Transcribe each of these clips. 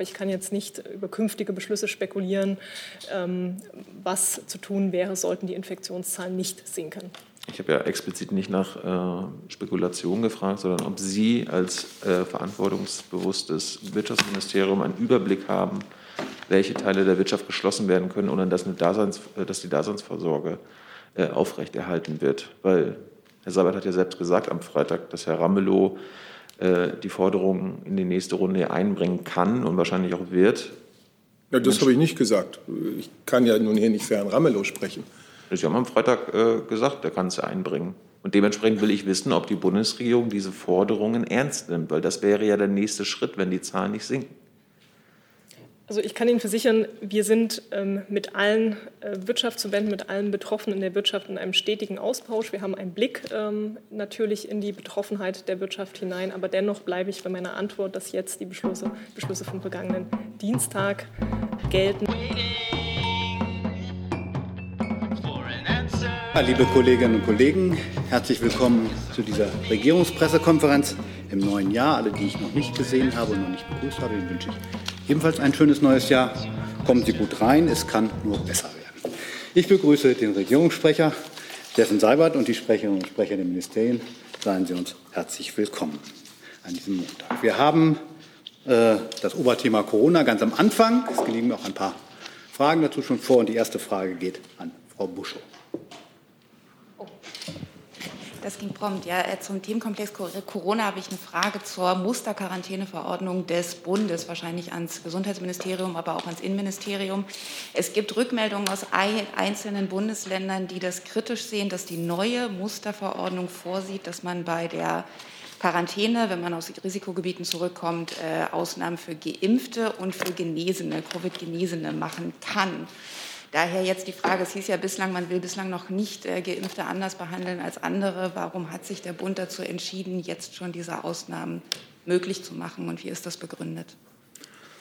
Ich kann jetzt nicht über künftige Beschlüsse spekulieren, ähm, was zu tun wäre, sollten die Infektionszahlen nicht sinken. Ich habe ja explizit nicht nach äh, Spekulation gefragt, sondern ob Sie als äh, verantwortungsbewusstes Wirtschaftsministerium einen Überblick haben, welche Teile der Wirtschaft geschlossen werden können, ohne dass, Daseins, äh, dass die Daseinsvorsorge aufrechterhalten wird. Weil Herr Sabat hat ja selbst gesagt am Freitag, dass Herr Ramelow die Forderungen in die nächste Runde einbringen kann und wahrscheinlich auch wird. Ja, das habe ich nicht gesagt. Ich kann ja nun hier nicht für Herrn Ramelow sprechen. Sie haben am Freitag äh, gesagt, er kann es einbringen. Und dementsprechend will ich wissen, ob die Bundesregierung diese Forderungen ernst nimmt, weil das wäre ja der nächste Schritt, wenn die Zahlen nicht sinken. Also ich kann Ihnen versichern, wir sind ähm, mit allen äh, Wirtschaftsverbänden, mit allen Betroffenen in der Wirtschaft in einem stetigen Austausch. Wir haben einen Blick ähm, natürlich in die Betroffenheit der Wirtschaft hinein, aber dennoch bleibe ich bei meiner Antwort, dass jetzt die Beschlüsse, Beschlüsse vom vergangenen Dienstag gelten. Liebe Kolleginnen und Kollegen, herzlich willkommen zu dieser Regierungspressekonferenz im neuen Jahr. Alle, die ich noch nicht gesehen habe und noch nicht begrüßt habe, den wünsche ich ebenfalls ein schönes neues Jahr. Kommen Sie gut rein, es kann nur besser werden. Ich begrüße den Regierungssprecher, Steffen Seibert, und die Sprecherinnen und Sprecher der Ministerien. Seien Sie uns herzlich willkommen an diesem Montag. Wir haben äh, das Oberthema Corona ganz am Anfang. Es liegen auch ein paar Fragen dazu schon vor. Und die erste Frage geht an Frau Buschow. Das ging prompt. Ja, äh, zum Themenkomplex Corona habe ich eine Frage zur Musterquarantäneverordnung des Bundes, wahrscheinlich ans Gesundheitsministerium, aber auch ans Innenministerium. Es gibt Rückmeldungen aus einzelnen Bundesländern, die das kritisch sehen, dass die neue Musterverordnung vorsieht, dass man bei der Quarantäne, wenn man aus Risikogebieten zurückkommt, äh, Ausnahmen für Geimpfte und für Genesene, Covid-Genesene machen kann. Daher jetzt die Frage, es hieß ja bislang, man will bislang noch nicht äh, Geimpfte anders behandeln als andere. Warum hat sich der Bund dazu entschieden, jetzt schon diese Ausnahmen möglich zu machen und wie ist das begründet?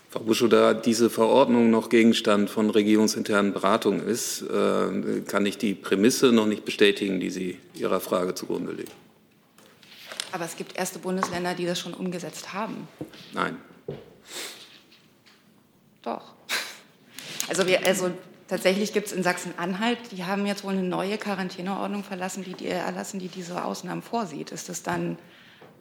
Frau Buschow, da diese Verordnung noch Gegenstand von regierungsinternen Beratungen ist, äh, kann ich die Prämisse noch nicht bestätigen, die Sie Ihrer Frage zugrunde legen. Aber es gibt erste Bundesländer, die das schon umgesetzt haben. Nein. Doch. Also, wir, also Tatsächlich gibt es in Sachsen-Anhalt, die haben jetzt wohl eine neue Quarantäneordnung verlassen, die, die erlassen, die diese Ausnahmen vorsieht. Ist das dann,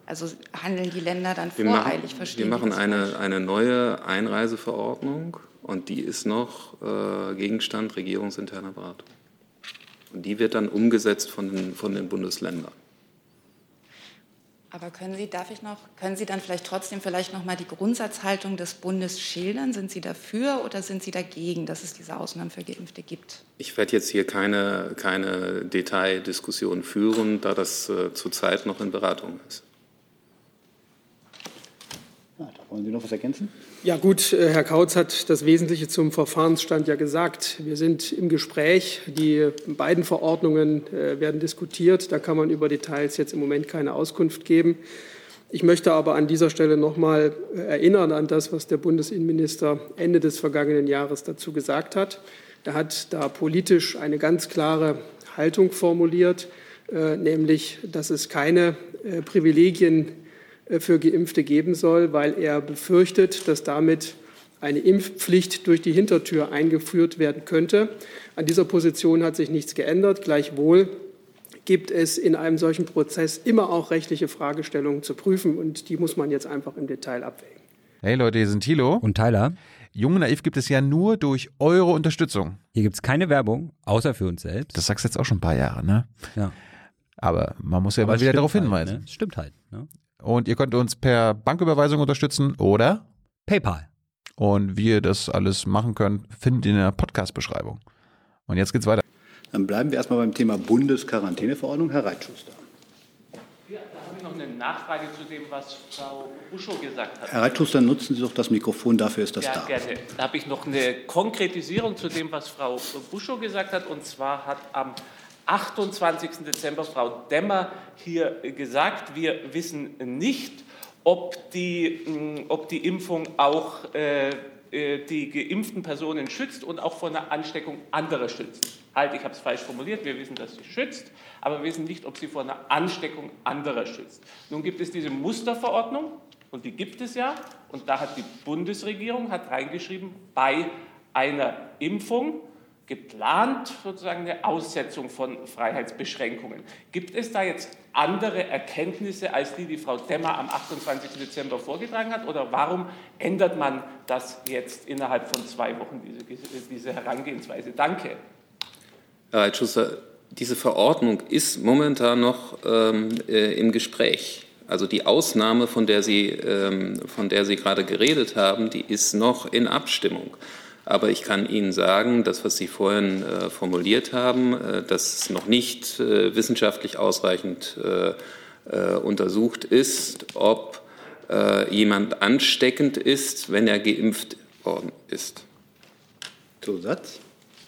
also handeln die Länder dann wir voreilig? Machen, wir machen eine, eine neue Einreiseverordnung und die ist noch äh, Gegenstand regierungsinterner Beratung. Und die wird dann umgesetzt von den, von den Bundesländern. Aber können Sie, darf ich noch, können Sie dann vielleicht trotzdem vielleicht noch mal die Grundsatzhaltung des Bundes schildern? Sind Sie dafür oder sind Sie dagegen, dass es diese Ausnahmen für Geimpfte gibt? Ich werde jetzt hier keine, keine Detaildiskussion führen, da das äh, zurzeit noch in Beratung ist. Ja, da wollen Sie noch was ergänzen? Ja gut, äh, Herr Kautz hat das Wesentliche zum Verfahrensstand ja gesagt. Wir sind im Gespräch. Die beiden Verordnungen äh, werden diskutiert. Da kann man über Details jetzt im Moment keine Auskunft geben. Ich möchte aber an dieser Stelle noch mal äh, erinnern an das, was der Bundesinnenminister Ende des vergangenen Jahres dazu gesagt hat. Er hat da politisch eine ganz klare Haltung formuliert, nämlich, dass es keine Privilegien für Geimpfte geben soll, weil er befürchtet, dass damit eine Impfpflicht durch die Hintertür eingeführt werden könnte. An dieser Position hat sich nichts geändert. Gleichwohl gibt es in einem solchen Prozess immer auch rechtliche Fragestellungen zu prüfen und die muss man jetzt einfach im Detail abwägen. Hey Leute, hier sind Thilo und Tyler. Jung Naiv gibt es ja nur durch eure Unterstützung. Hier gibt es keine Werbung, außer für uns selbst. Das sagst du jetzt auch schon ein paar Jahre, ne? Ja. Aber man muss ja Aber mal wieder darauf halt, hinweisen. Ne? Stimmt halt. Ne? Und ihr könnt uns per Banküberweisung unterstützen oder PayPal. Und wie ihr das alles machen könnt, findet ihr in der Podcast-Beschreibung. Und jetzt geht's weiter. Dann bleiben wir erstmal beim Thema Bundesquarantäneverordnung. Herr Reitschuster. Ja, da habe ich noch eine Nachfrage zu dem, was Frau Buschow gesagt hat. Herr Reitschuster, nutzen Sie doch das Mikrofon, dafür ist das ja, da. gerne. Da habe ich noch eine Konkretisierung zu dem, was Frau Buschow gesagt hat. Und zwar hat am 28. Dezember Frau Demmer hier gesagt, wir wissen nicht, ob die, mm, ob die Impfung auch äh, äh, die geimpften Personen schützt und auch vor einer Ansteckung anderer schützt. Halt, ich habe es falsch formuliert, wir wissen, dass sie schützt, aber wir wissen nicht, ob sie vor einer Ansteckung anderer schützt. Nun gibt es diese Musterverordnung Und die gibt es ja. Und da hat die Bundesregierung hat reingeschrieben, bei einer Impfung geplant sozusagen eine Aussetzung von Freiheitsbeschränkungen. Gibt es da jetzt andere Erkenntnisse als die, die Frau Demmer am 28. Dezember vorgetragen hat? Oder warum ändert man das jetzt innerhalb von zwei Wochen, diese, diese Herangehensweise? Danke. Herr Reitschuster, diese Verordnung ist momentan noch ähm, äh, im Gespräch. Also die Ausnahme, von der, Sie, ähm, von der Sie gerade geredet haben, die ist noch in Abstimmung. Aber ich kann Ihnen sagen, das, was Sie vorhin äh, formuliert haben, äh, dass noch nicht äh, wissenschaftlich ausreichend äh, äh, untersucht ist, ob äh, jemand ansteckend ist, wenn er geimpft worden ist. Zusatz?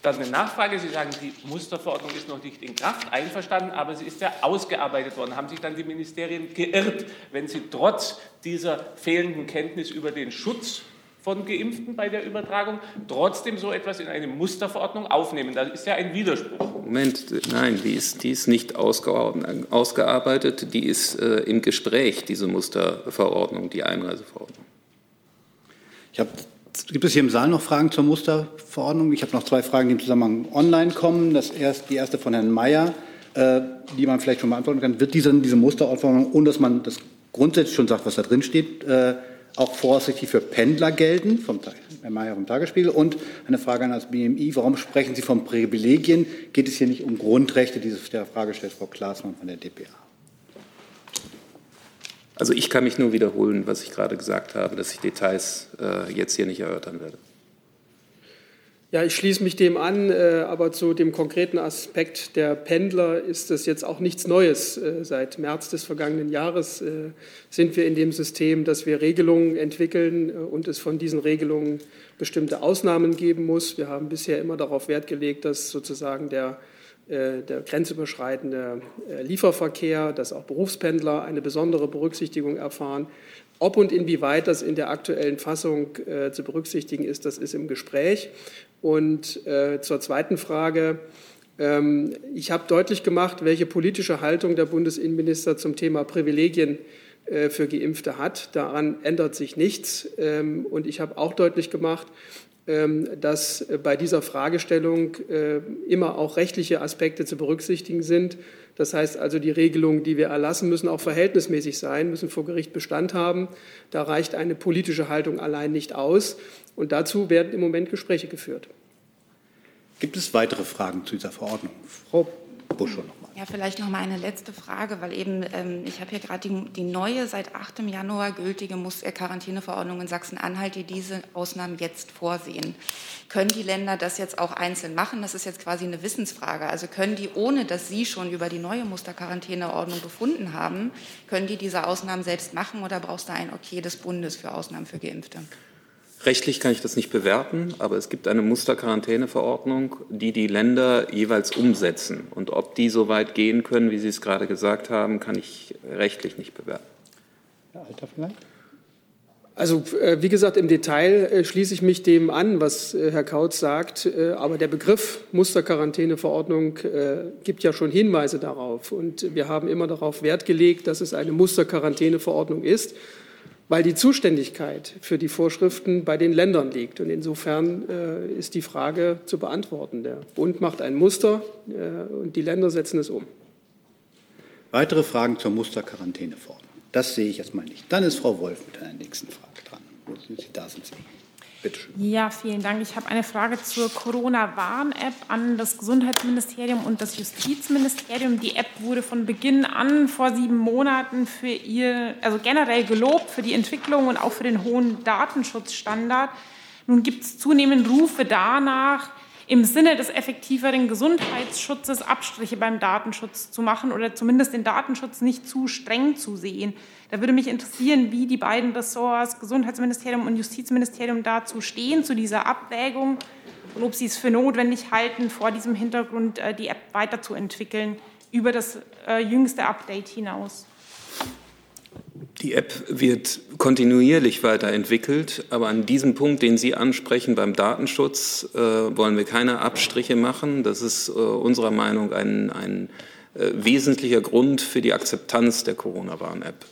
Dann eine Nachfrage. Sie sagen, die Musterverordnung ist noch nicht in Kraft, einverstanden, aber sie ist ja ausgearbeitet worden. Haben sich dann die Ministerien geirrt, wenn sie trotz dieser fehlenden Kenntnis über den Schutz von Geimpften bei der Übertragung trotzdem so etwas in eine Musterverordnung aufnehmen. Das ist ja ein Widerspruch. Moment, nein, die ist, die ist nicht ausgearbeitet, die ist äh, im Gespräch, diese Musterverordnung, die Einreiseverordnung. Ich hab, gibt es hier im Saal noch Fragen zur Musterverordnung? Ich habe noch zwei Fragen, die im Zusammenhang online kommen. Das erst, die erste von Herrn Mayer, äh, die man vielleicht schon beantworten kann. Wird diese, diese Musterverordnung, ohne dass man das grundsätzlich schon sagt, was da drin steht, äh, auch voraussichtlich für Pendler gelten, vom Herr Mayer vom Tagesspiegel. Und eine Frage an das BMI, warum sprechen Sie von Privilegien? Geht es hier nicht um Grundrechte? Diese Frage stellt Frau Klaasmann von der DPA. Also ich kann mich nur wiederholen, was ich gerade gesagt habe, dass ich Details äh, jetzt hier nicht erörtern werde. Ja, ich schließe mich dem an, äh, aber zu dem konkreten Aspekt der Pendler ist es jetzt auch nichts Neues. Äh, seit März des vergangenen Jahres äh, sind wir in dem System, dass wir Regelungen entwickeln und es von diesen Regelungen bestimmte Ausnahmen geben muss. Wir haben bisher immer darauf Wert gelegt, dass sozusagen der, der grenzüberschreitende Lieferverkehr, dass auch Berufspendler eine besondere Berücksichtigung erfahren. Ob und inwieweit das in der aktuellen Fassung zu berücksichtigen ist, das ist im Gespräch. Und äh, zur zweiten Frage. Ähm, ich habe deutlich gemacht, welche politische Haltung der Bundesinnenminister zum Thema Privilegien äh, für Geimpfte hat. Daran ändert sich nichts. Ähm, und ich habe auch deutlich gemacht, ähm, dass bei dieser Fragestellung äh, immer auch rechtliche Aspekte zu berücksichtigen sind. Das heißt also, die Regelungen, die wir erlassen, müssen auch verhältnismäßig sein, müssen vor Gericht Bestand haben. Da reicht eine politische Haltung allein nicht aus. Und dazu werden im Moment Gespräche geführt. Gibt es weitere Fragen zu dieser Verordnung? Frau Buschow nochmal. Ja, vielleicht noch mal eine letzte Frage, weil eben ähm, ich habe hier gerade die, die, neue, seit 8. Januar gültige äh, Quarantäneverordnung in Sachsen-Anhalt, die diese Ausnahmen jetzt vorsehen. Können die Länder das jetzt auch einzeln machen? Das ist jetzt quasi eine Wissensfrage. Also können die, ohne dass Sie schon über die neue Musterquarantäneordnung befunden haben, können die diese Ausnahmen selbst machen oder brauchst du ein Okay des Bundes für Ausnahmen für Geimpfte? Rechtlich kann ich das nicht bewerten, aber es gibt eine Musterquarantäneverordnung, die die Länder jeweils umsetzen. Und ob die so weit gehen können, wie Sie es gerade gesagt haben, kann ich rechtlich nicht bewerten. Herr Alter vielleicht? Also äh, wie gesagt, im Detail äh, schließe ich mich dem an, was äh, Herr Kautz sagt. Aber der Begriff Musterquarantäneverordnung gibt ja schon Hinweise darauf. Und wir haben immer darauf Wert gelegt, dass es eine Musterquarantäneverordnung ist weil die Zuständigkeit für die Vorschriften bei den Ländern liegt. Und insofern äh, ist die Frage zu beantworten. Der Bund macht ein Muster äh, und die Länder setzen es um. Weitere Fragen zur Musterquarantäneverordnung? Das sehe ich erstmal nicht. Dann ist Frau Wolf mit einer nächsten Frage dran. Da sind Sie. Bitte schön. Ja, vielen Dank. Ich habe eine Frage zur Corona-Warn-App an das Gesundheitsministerium und das Justizministerium. Die App wurde von Beginn an vor sieben Monaten für ihr, also generell gelobt für die Entwicklung und auch für den hohen Datenschutzstandard. Nun gibt es zunehmend Rufe danach, im Sinne des effektiveren Gesundheitsschutzes Abstriche beim Datenschutz zu machen oder zumindest den Datenschutz nicht zu streng zu sehen. Da würde mich interessieren, wie die beiden Ressorts Gesundheitsministerium und Justizministerium dazu stehen, zu dieser Abwägung und ob sie es für notwendig halten, vor diesem Hintergrund äh, die App weiterzuentwickeln über das äh, jüngste Update hinaus. Die App wird kontinuierlich weiterentwickelt, aber an diesem Punkt, den Sie ansprechen beim Datenschutz, äh, wollen wir keine Abstriche machen. Das ist äh, unserer Meinung ein, ein äh, wesentlicher Grund für die Akzeptanz der Corona-Warn-App.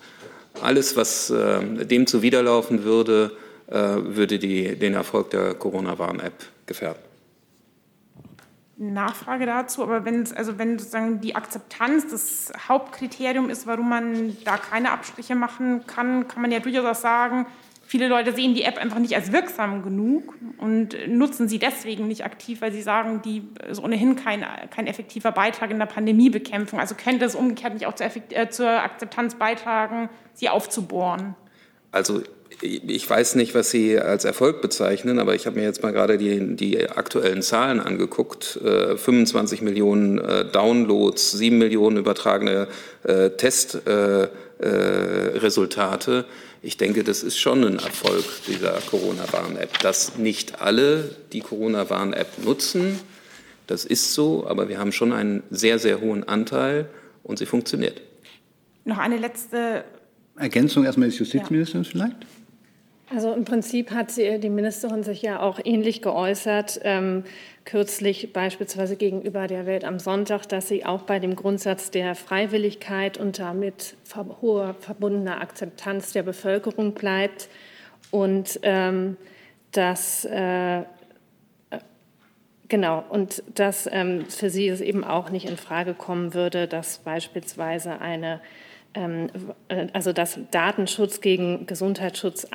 Alles, was äh, dem zuwiderlaufen würde, äh, würde die, den Erfolg der Corona-Warn-App gefährden. Nachfrage dazu, aber wenn es, also wenn sozusagen die Akzeptanz das Hauptkriterium ist, warum man da keine Abstriche machen kann, kann man ja durchaus auch sagen, viele Leute sehen die App einfach nicht als wirksam genug und nutzen sie deswegen nicht aktiv, weil sie sagen, die ist ohnehin kein, kein effektiver Beitrag in der Pandemiebekämpfung. Also könnte es umgekehrt nicht auch zur, äh, zur Akzeptanz beitragen, sie aufzubohren? Also ich weiß nicht, was Sie als Erfolg bezeichnen, aber ich habe mir jetzt mal gerade die, die aktuellen Zahlen angeguckt. Äh, 25 Millionen äh, Downloads, 7 Millionen übertragene äh, Testresultate. Äh, ich denke, das ist schon ein Erfolg dieser Corona-Warn-App. Dass nicht alle die Corona-Warn-App nutzen, das ist so, aber wir haben schon einen sehr, sehr hohen Anteil und sie funktioniert. Noch eine letzte Ergänzung erstmal des Justizministers ja. vielleicht? Also im Prinzip hat die Ministerin sich ja auch ähnlich geäußert, ähm, kürzlich beispielsweise gegenüber der Welt am Sonntag, dass sie auch bei dem Grundsatz der Freiwilligkeit und damit hoher verbundener Akzeptanz der Bevölkerung bleibt und ähm, dass äh, Genau, und dass ähm, für Sie es eben auch nicht in Frage kommen würde, dass beispielsweise eine äh, also dass Datenschutz gegen Gesundheitsschutz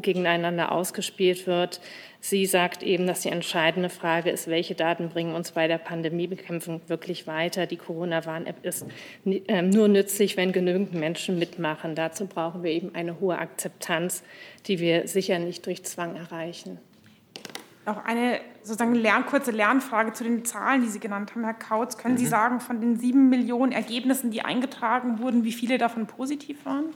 gegeneinander ausgespielt wird. Sie sagt eben, dass die entscheidende Frage ist, welche Daten bringen uns bei der Pandemiebekämpfung wirklich weiter. Die Corona-Warn-App ist ähm, nur nützlich, wenn genügend Menschen mitmachen. Dazu brauchen wir eben eine hohe Akzeptanz, die wir sicher nicht durch Zwang erreichen. Noch eine sozusagen lern, kurze Lernfrage zu den Zahlen, die Sie genannt haben, Herr Kautz. Können mhm. Sie sagen, von den sieben Millionen Ergebnissen, die eingetragen wurden, wie viele davon positiv waren?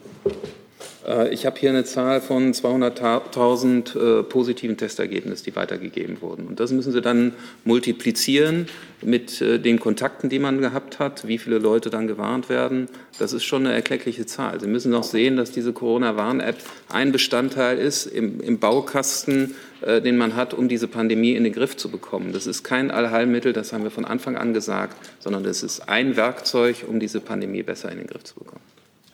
Äh, ich habe hier eine Zahl von 200.000 äh, positiven Testergebnissen, die weitergegeben wurden. Und das müssen Sie dann multiplizieren mit äh, den Kontakten, die man gehabt hat, wie viele Leute dann gewarnt werden. Das ist schon eine erkleckliche Zahl. Sie müssen auch sehen, dass diese Corona-Warn-App ein Bestandteil ist im, im Baukasten, äh, den man hat, um diese Pandemie in den Griff zu bekommen. Das ist kein Allheilmittel, das haben wir von Anfang an gesagt, sondern das ist ein Werkzeug, um diese Pandemie besser in den Griff zu bekommen.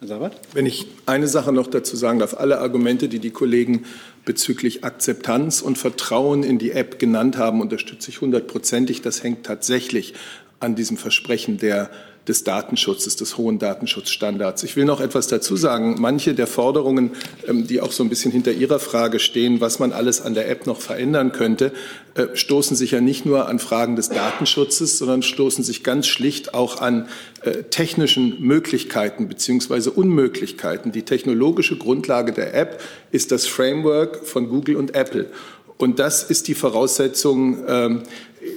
Herr Sabat? Wenn ich eine Sache noch dazu sagen darf, alle Argumente, die die Kollegen bezüglich Akzeptanz und Vertrauen in die App genannt haben, unterstütze ich hundertprozentig. Das hängt tatsächlich an diesem Versprechen der des Datenschutzes, des hohen Datenschutzstandards. Ich will noch etwas dazu sagen. Manche der Forderungen, ähm, die auch so ein bisschen hinter Ihrer Frage stehen, was man alles an der App noch verändern könnte, äh, stoßen sich ja nicht nur an Fragen des Datenschutzes, sondern stoßen sich ganz schlicht auch an äh, technischen Möglichkeiten beziehungsweise Unmöglichkeiten. Die technologische Grundlage der App ist das Framework von Google und Apple. Und das ist die Voraussetzung, ähm,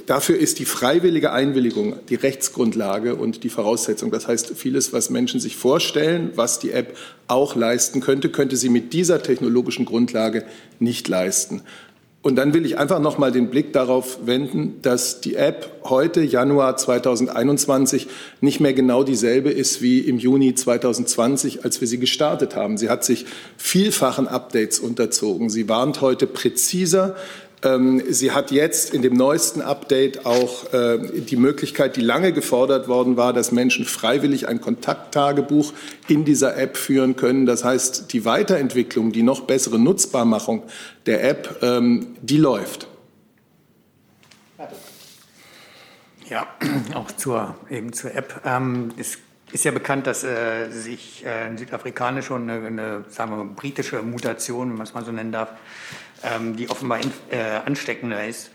dafür ist die freiwillige Einwilligung die Rechtsgrundlage und die Voraussetzung. Das heißt, vieles, was Menschen sich vorstellen, was die App auch leisten könnte, könnte sie mit dieser technologischen Grundlage nicht leisten. Und dann will ich einfach noch mal den Blick darauf wenden, dass die App heute, Januar 2021, nicht mehr genau dieselbe ist wie im Juni 2020, als wir sie gestartet haben. Sie hat sich vielfachen Updates unterzogen. Sie warnt heute präziser. Ähm, sie hat jetzt in dem neuesten Update auch äh, die Möglichkeit, die lange gefordert worden war, dass Menschen freiwillig ein Kontakttagebuch in dieser App führen können. Das heißt, die Weiterentwicklung, die noch bessere Nutzbarmachung der App, ähm, die läuft. Ja, auch zur, eben zur App. Ähm, es ist ja bekannt, dass äh, sich äh, in Südafrika schon eine, eine, sagen wir mal, britische Mutation, wenn man es mal so nennen darf, ähm, die offenbar in, äh, ansteckender ist,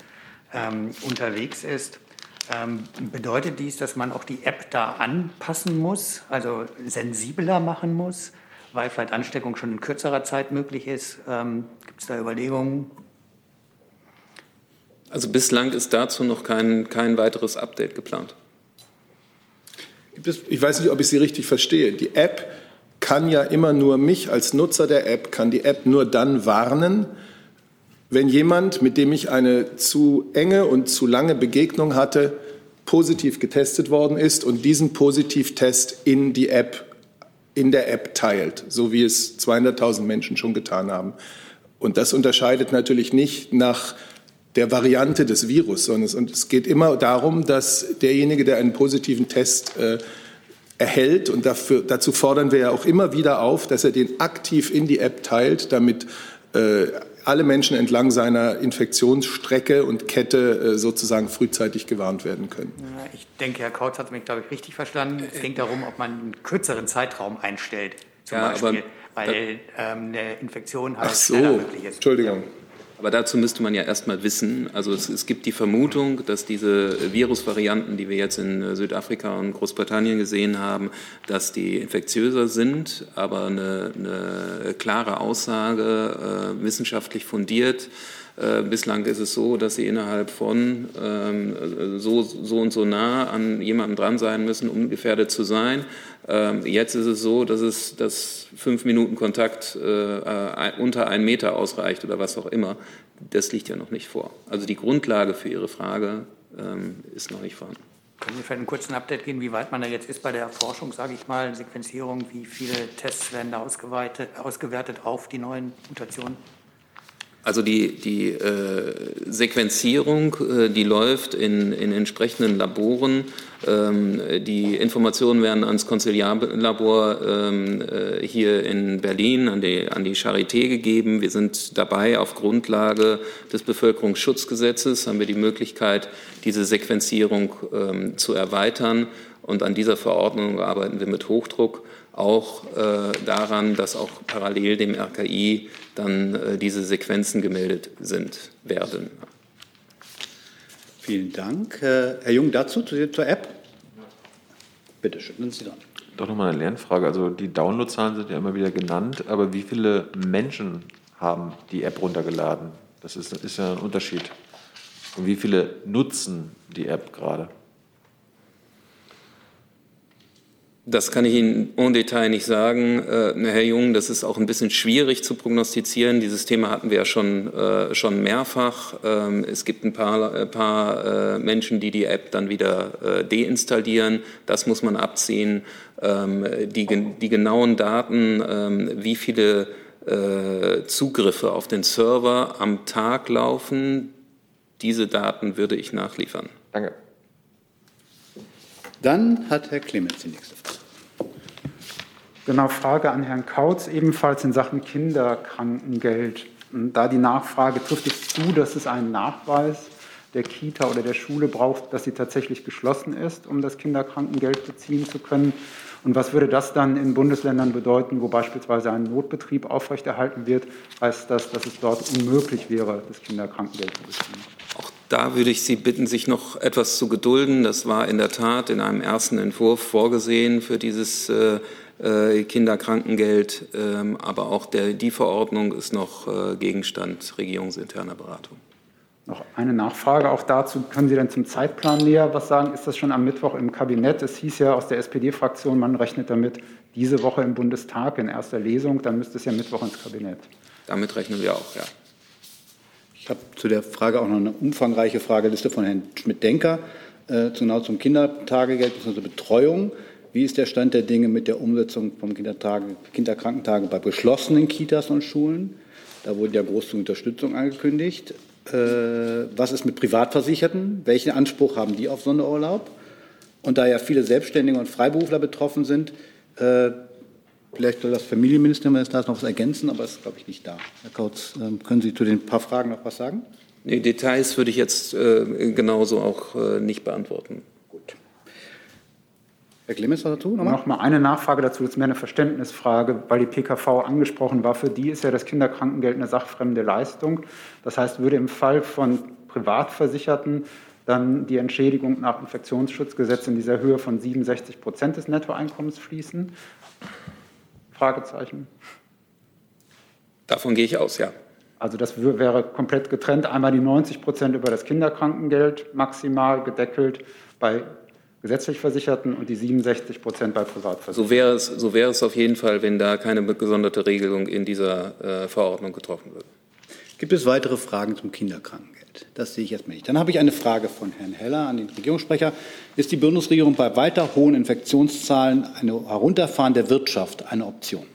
ähm, unterwegs ist. Ähm, bedeutet dies, dass man auch die App da anpassen muss, also sensibler machen muss, weil vielleicht Ansteckung schon in kürzerer Zeit möglich ist? Ähm, Gibt es da Überlegungen? Also bislang ist dazu noch kein, kein weiteres Update geplant. Ich weiß nicht, ob ich Sie richtig verstehe. Die App kann ja immer nur mich als Nutzer der App, kann die App nur dann warnen, wenn jemand, mit dem ich eine zu enge und zu lange Begegnung hatte, positiv getestet worden ist und diesen Positivtest in die App, in der App teilt, so wie es 200.000 Menschen schon getan haben. Und das unterscheidet natürlich nicht nach der Variante des Virus, sondern es, und es geht immer darum, dass derjenige, der einen positiven Test äh, erhält. Und dafür, dazu fordern wir ja auch immer wieder auf, dass er den aktiv in die App teilt, damit äh, alle Menschen entlang seiner Infektionsstrecke und Kette äh, sozusagen frühzeitig gewarnt werden können. Ich denke, Herr Kautz hat mich, glaube ich, richtig verstanden. Es ging darum, ob man einen kürzeren Zeitraum einstellt, zum Ja, Beispiel, aber weil ähm, eine Infektion halt so, schneller möglich ist. Entschuldigung. Aber dazu müsste man ja erstmal wissen, also es, es gibt die Vermutung, dass diese Virusvarianten, die wir jetzt in äh, Südafrika und Großbritannien gesehen haben, dass die infektiöser sind, aber eine, eine klare Aussage, äh, wissenschaftlich fundiert. Äh, bislang ist es so, dass sie innerhalb von ähm, so, so und so nah an jemandem dran sein müssen, um gefährdet zu sein. Ähm, jetzt ist es so, dass es dass fünf Minuten Kontakt äh, unter einen Meter ausreicht oder was auch immer. Das liegt ja noch nicht vor. Also die Grundlage für Ihre Frage ähm, ist noch nicht vorhanden. Können Sie vielleicht einen kurzen Update geben, wie weit man da jetzt ist bei der Erforschung, sage ich mal, Sequenzierung? Wie viele Tests werden da ausgewertet auf die neuen Mutationen? Also die, die äh, Sequenzierung, äh, die läuft in, in entsprechenden Laboren. Ähm, die Informationen werden ans Konziliarlabor ähm, äh, hier in Berlin an die, an die Charité gegeben. Wir sind dabei, auf Grundlage des Bevölkerungsschutzgesetzes haben wir die Möglichkeit, diese Sequenzierung ähm, zu erweitern. Und an dieser Verordnung arbeiten wir mit Hochdruck auch äh, daran, dass auch parallel dem RKI dann äh, diese Sequenzen gemeldet sind werden. Vielen Dank. Äh, Herr Jung, dazu zu, zur App? Bitte schön, sind Sie dran. Doch nochmal eine Lernfrage. Also die Downloadzahlen sind ja immer wieder genannt, aber wie viele Menschen haben die App runtergeladen? Das ist, ist ja ein Unterschied. Und wie viele nutzen die App gerade? Das kann ich Ihnen en Detail nicht sagen, äh, Herr Jung. Das ist auch ein bisschen schwierig zu prognostizieren. Dieses Thema hatten wir ja schon, äh, schon mehrfach. Ähm, es gibt ein paar, äh, paar äh, Menschen, die die App dann wieder äh, deinstallieren. Das muss man abziehen. Ähm, die, die genauen Daten, ähm, wie viele äh, Zugriffe auf den Server am Tag laufen, diese Daten würde ich nachliefern. Danke. Dann hat Herr Clemens die nächste Frage. Genau, Frage an Herrn Kautz, ebenfalls in Sachen Kinderkrankengeld. Da die Nachfrage, trifft es zu, dass es einen Nachweis der Kita oder der Schule braucht, dass sie tatsächlich geschlossen ist, um das Kinderkrankengeld beziehen zu können? Und was würde das dann in Bundesländern bedeuten, wo beispielsweise ein Notbetrieb aufrechterhalten wird? Heißt das, dass es dort unmöglich wäre, das Kinderkrankengeld zu beziehen? Da würde ich Sie bitten, sich noch etwas zu gedulden. Das war in der Tat in einem ersten Entwurf vorgesehen für dieses äh, äh Kinderkrankengeld. Ähm, aber auch der, die Verordnung ist noch äh, Gegenstand regierungsinterner Beratung. Noch eine Nachfrage auch dazu. Können Sie denn zum Zeitplan näher was sagen? Ist das schon am Mittwoch im Kabinett? Es hieß ja aus der SPD-Fraktion, man rechnet damit diese Woche im Bundestag in erster Lesung. Dann müsste es ja Mittwoch ins Kabinett. Damit rechnen wir auch, ja. Ich habe zu der Frage auch noch eine umfangreiche Frageliste von Herrn Schmidt-Denker, äh, genau zum Kindertagegeld bzw. Betreuung. Wie ist der Stand der Dinge mit der Umsetzung vom Kindertage, Kinderkrankentage bei geschlossenen Kitas und Schulen? Da wurde ja große Unterstützung angekündigt. Äh, was ist mit Privatversicherten? Welchen Anspruch haben die auf Sonderurlaub? Und da ja viele Selbstständige und Freiberufler betroffen sind, äh, Vielleicht soll das Familienministerium da noch was ergänzen, aber ist, glaube ich, nicht da. Herr Kautz, ähm, können Sie zu den paar Fragen noch was sagen? Nee, Details würde ich jetzt äh, genauso auch äh, nicht beantworten. Gut. Herr Clemens, dazu? Nochmal? Noch mal eine Nachfrage dazu, das ist mehr eine Verständnisfrage, weil die PKV angesprochen war. Für die ist ja das Kinderkrankengeld eine sachfremde Leistung. Das heißt, würde im Fall von Privatversicherten dann die Entschädigung nach Infektionsschutzgesetz in dieser Höhe von 67 Prozent des Nettoeinkommens fließen? Fragezeichen. Davon gehe ich aus, ja. Also das wäre komplett getrennt. Einmal die 90 Prozent über das Kinderkrankengeld maximal gedeckelt bei gesetzlich Versicherten und die 67 Prozent bei Privatversicherten. So wäre, es, so wäre es auf jeden Fall, wenn da keine gesonderte Regelung in dieser äh, Verordnung getroffen würde. Gibt es weitere Fragen zum Kinderkrankengeld? Das sehe ich erstmal nicht. Dann habe ich eine Frage von Herrn Heller an den Regierungssprecher. Ist die Bundesregierung bei weiter hohen Infektionszahlen eine Herunterfahren der Wirtschaft eine Option?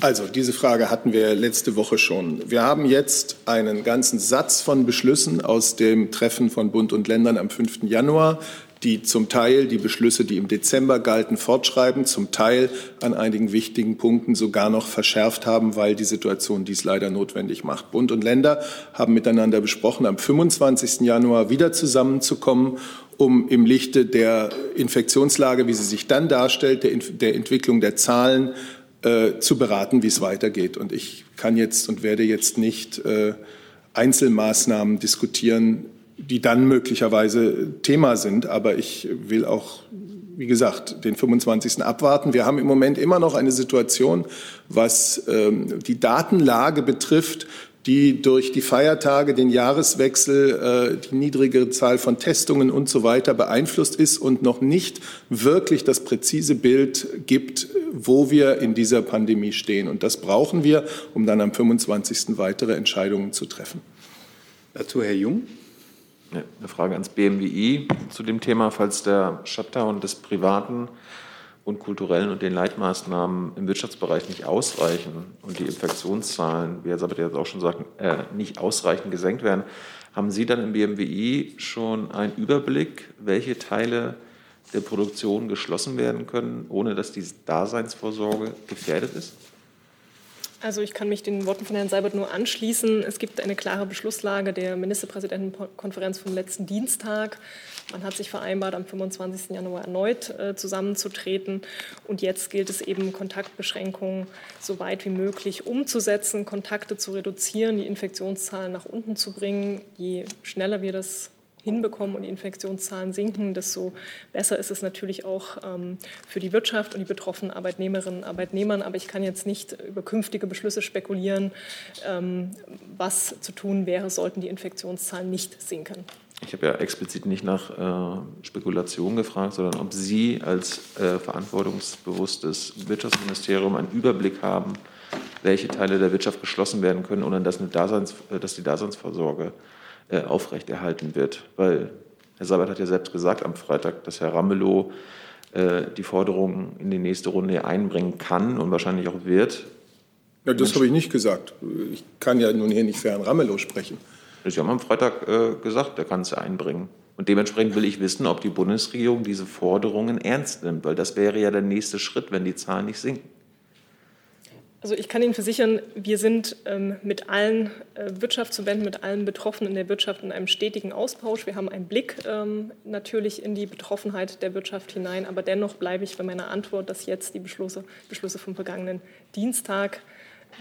Also, diese Frage hatten wir letzte Woche schon. Wir haben jetzt einen ganzen Satz von Beschlüssen aus dem Treffen von Bund und Ländern am 5. Januar, die zum Teil die Beschlüsse, die im Dezember galten, fortschreiben, zum Teil an einigen wichtigen Punkten sogar noch verschärft haben, weil die Situation dies leider notwendig macht. Bund und Länder haben miteinander besprochen, am 25. Januar wieder zusammenzukommen, um im Lichte der Infektionslage, wie sie sich dann darstellt, der, der Entwicklung der Zahlen äh, zu beraten, wie es weitergeht. Und ich kann jetzt und werde jetzt nicht äh, Einzelmaßnahmen diskutieren, die dann möglicherweise Thema sind. Aber ich will auch, wie gesagt, den 25. abwarten. Wir haben im Moment immer noch eine Situation, was ähm, die Datenlage betrifft, die durch die Feiertage, den Jahreswechsel, äh, die niedrigere Zahl von Testungen und so weiter beeinflusst ist und noch nicht wirklich das präzise Bild gibt, wo wir in dieser Pandemie stehen. Und das brauchen wir, um dann am 25. weitere Entscheidungen zu treffen. Dazu Herr Jung. Eine Frage ans BMWI zu dem Thema, falls der Shutdown des privaten und kulturellen und den Leitmaßnahmen im Wirtschaftsbereich nicht ausreichen und die Infektionszahlen, wie Herr Sabat jetzt auch schon sagt, äh, nicht ausreichend gesenkt werden, haben Sie dann im BMWI schon einen Überblick, welche Teile der Produktion geschlossen werden können, ohne dass die Daseinsvorsorge gefährdet ist? Also ich kann mich den Worten von Herrn Seibert nur anschließen. Es gibt eine klare Beschlusslage der Ministerpräsidentenkonferenz vom letzten Dienstag. Man hat sich vereinbart, am 25. Januar erneut äh, zusammenzutreten. Und jetzt gilt es eben, Kontaktbeschränkungen so weit wie möglich umzusetzen, Kontakte zu reduzieren, die Infektionszahlen nach unten zu bringen. Je schneller wir das hinbekommen und die Infektionszahlen sinken, desto besser ist es natürlich auch ähm, für die Wirtschaft und die betroffenen Arbeitnehmerinnen und Arbeitnehmer. Aber ich kann jetzt nicht über künftige Beschlüsse spekulieren, ähm, was zu tun wäre, sollten die Infektionszahlen nicht sinken. Ich habe ja explizit nicht nach äh, Spekulation gefragt, sondern ob Sie als äh, verantwortungsbewusstes Wirtschaftsministerium einen Überblick haben, welche Teile der Wirtschaft geschlossen werden können, ohne dass, Daseins, äh, dass die Daseinsvorsorge äh, aufrechterhalten wird. Weil Herr Sabat hat ja selbst gesagt am Freitag, dass Herr Ramelow äh, die Forderungen in die nächste Runde einbringen kann und wahrscheinlich auch wird. Ja, das habe ich nicht gesagt. Ich kann ja nun hier nicht für Herrn Ramelow sprechen. Sie haben am Freitag äh, gesagt, er kann es einbringen. Und dementsprechend will ich wissen, ob die Bundesregierung diese Forderungen ernst nimmt, weil das wäre ja der nächste Schritt, wenn die Zahlen nicht sinken. Also ich kann Ihnen versichern, wir sind ähm, mit allen äh, Wirtschaftsverbänden, mit allen Betroffenen in der Wirtschaft in einem stetigen Austausch. Wir haben einen Blick ähm, natürlich in die Betroffenheit der Wirtschaft hinein, aber dennoch bleibe ich bei meiner Antwort, dass jetzt die Beschlüsse, Beschlüsse vom vergangenen Dienstag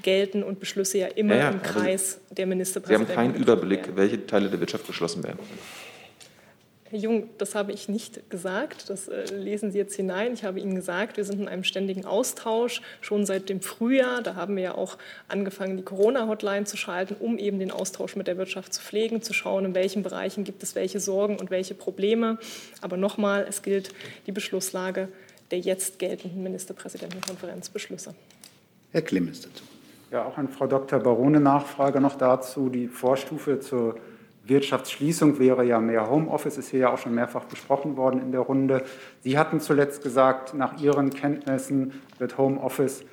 gelten und Beschlüsse ja immer ja, ja, im Kreis der Ministerpräsidenten. Sie haben keinen Überblick, welche Teile der Wirtschaft geschlossen werden. Herr Jung, das habe ich nicht gesagt. Das äh, lesen Sie jetzt hinein. Ich habe Ihnen gesagt, wir sind in einem ständigen Austausch schon seit dem Frühjahr. Da haben wir ja auch angefangen, die Corona-Hotline zu schalten, um eben den Austausch mit der Wirtschaft zu pflegen, zu schauen, in welchen Bereichen gibt es welche Sorgen und welche Probleme. Aber nochmal, es gilt die Beschlusslage der jetzt geltenden Ministerpräsidentenkonferenzbeschlüsse. Herr Clemens dazu. Ja, auch an Frau Dr. Barone Nachfrage noch dazu. Die Vorstufe zur Wirtschaftsschließung wäre ja mehr Homeoffice, ist hier ja auch schon mehrfach besprochen worden in der Runde. Sie hatten zuletzt gesagt, nach Ihren Kenntnissen wird Homeoffice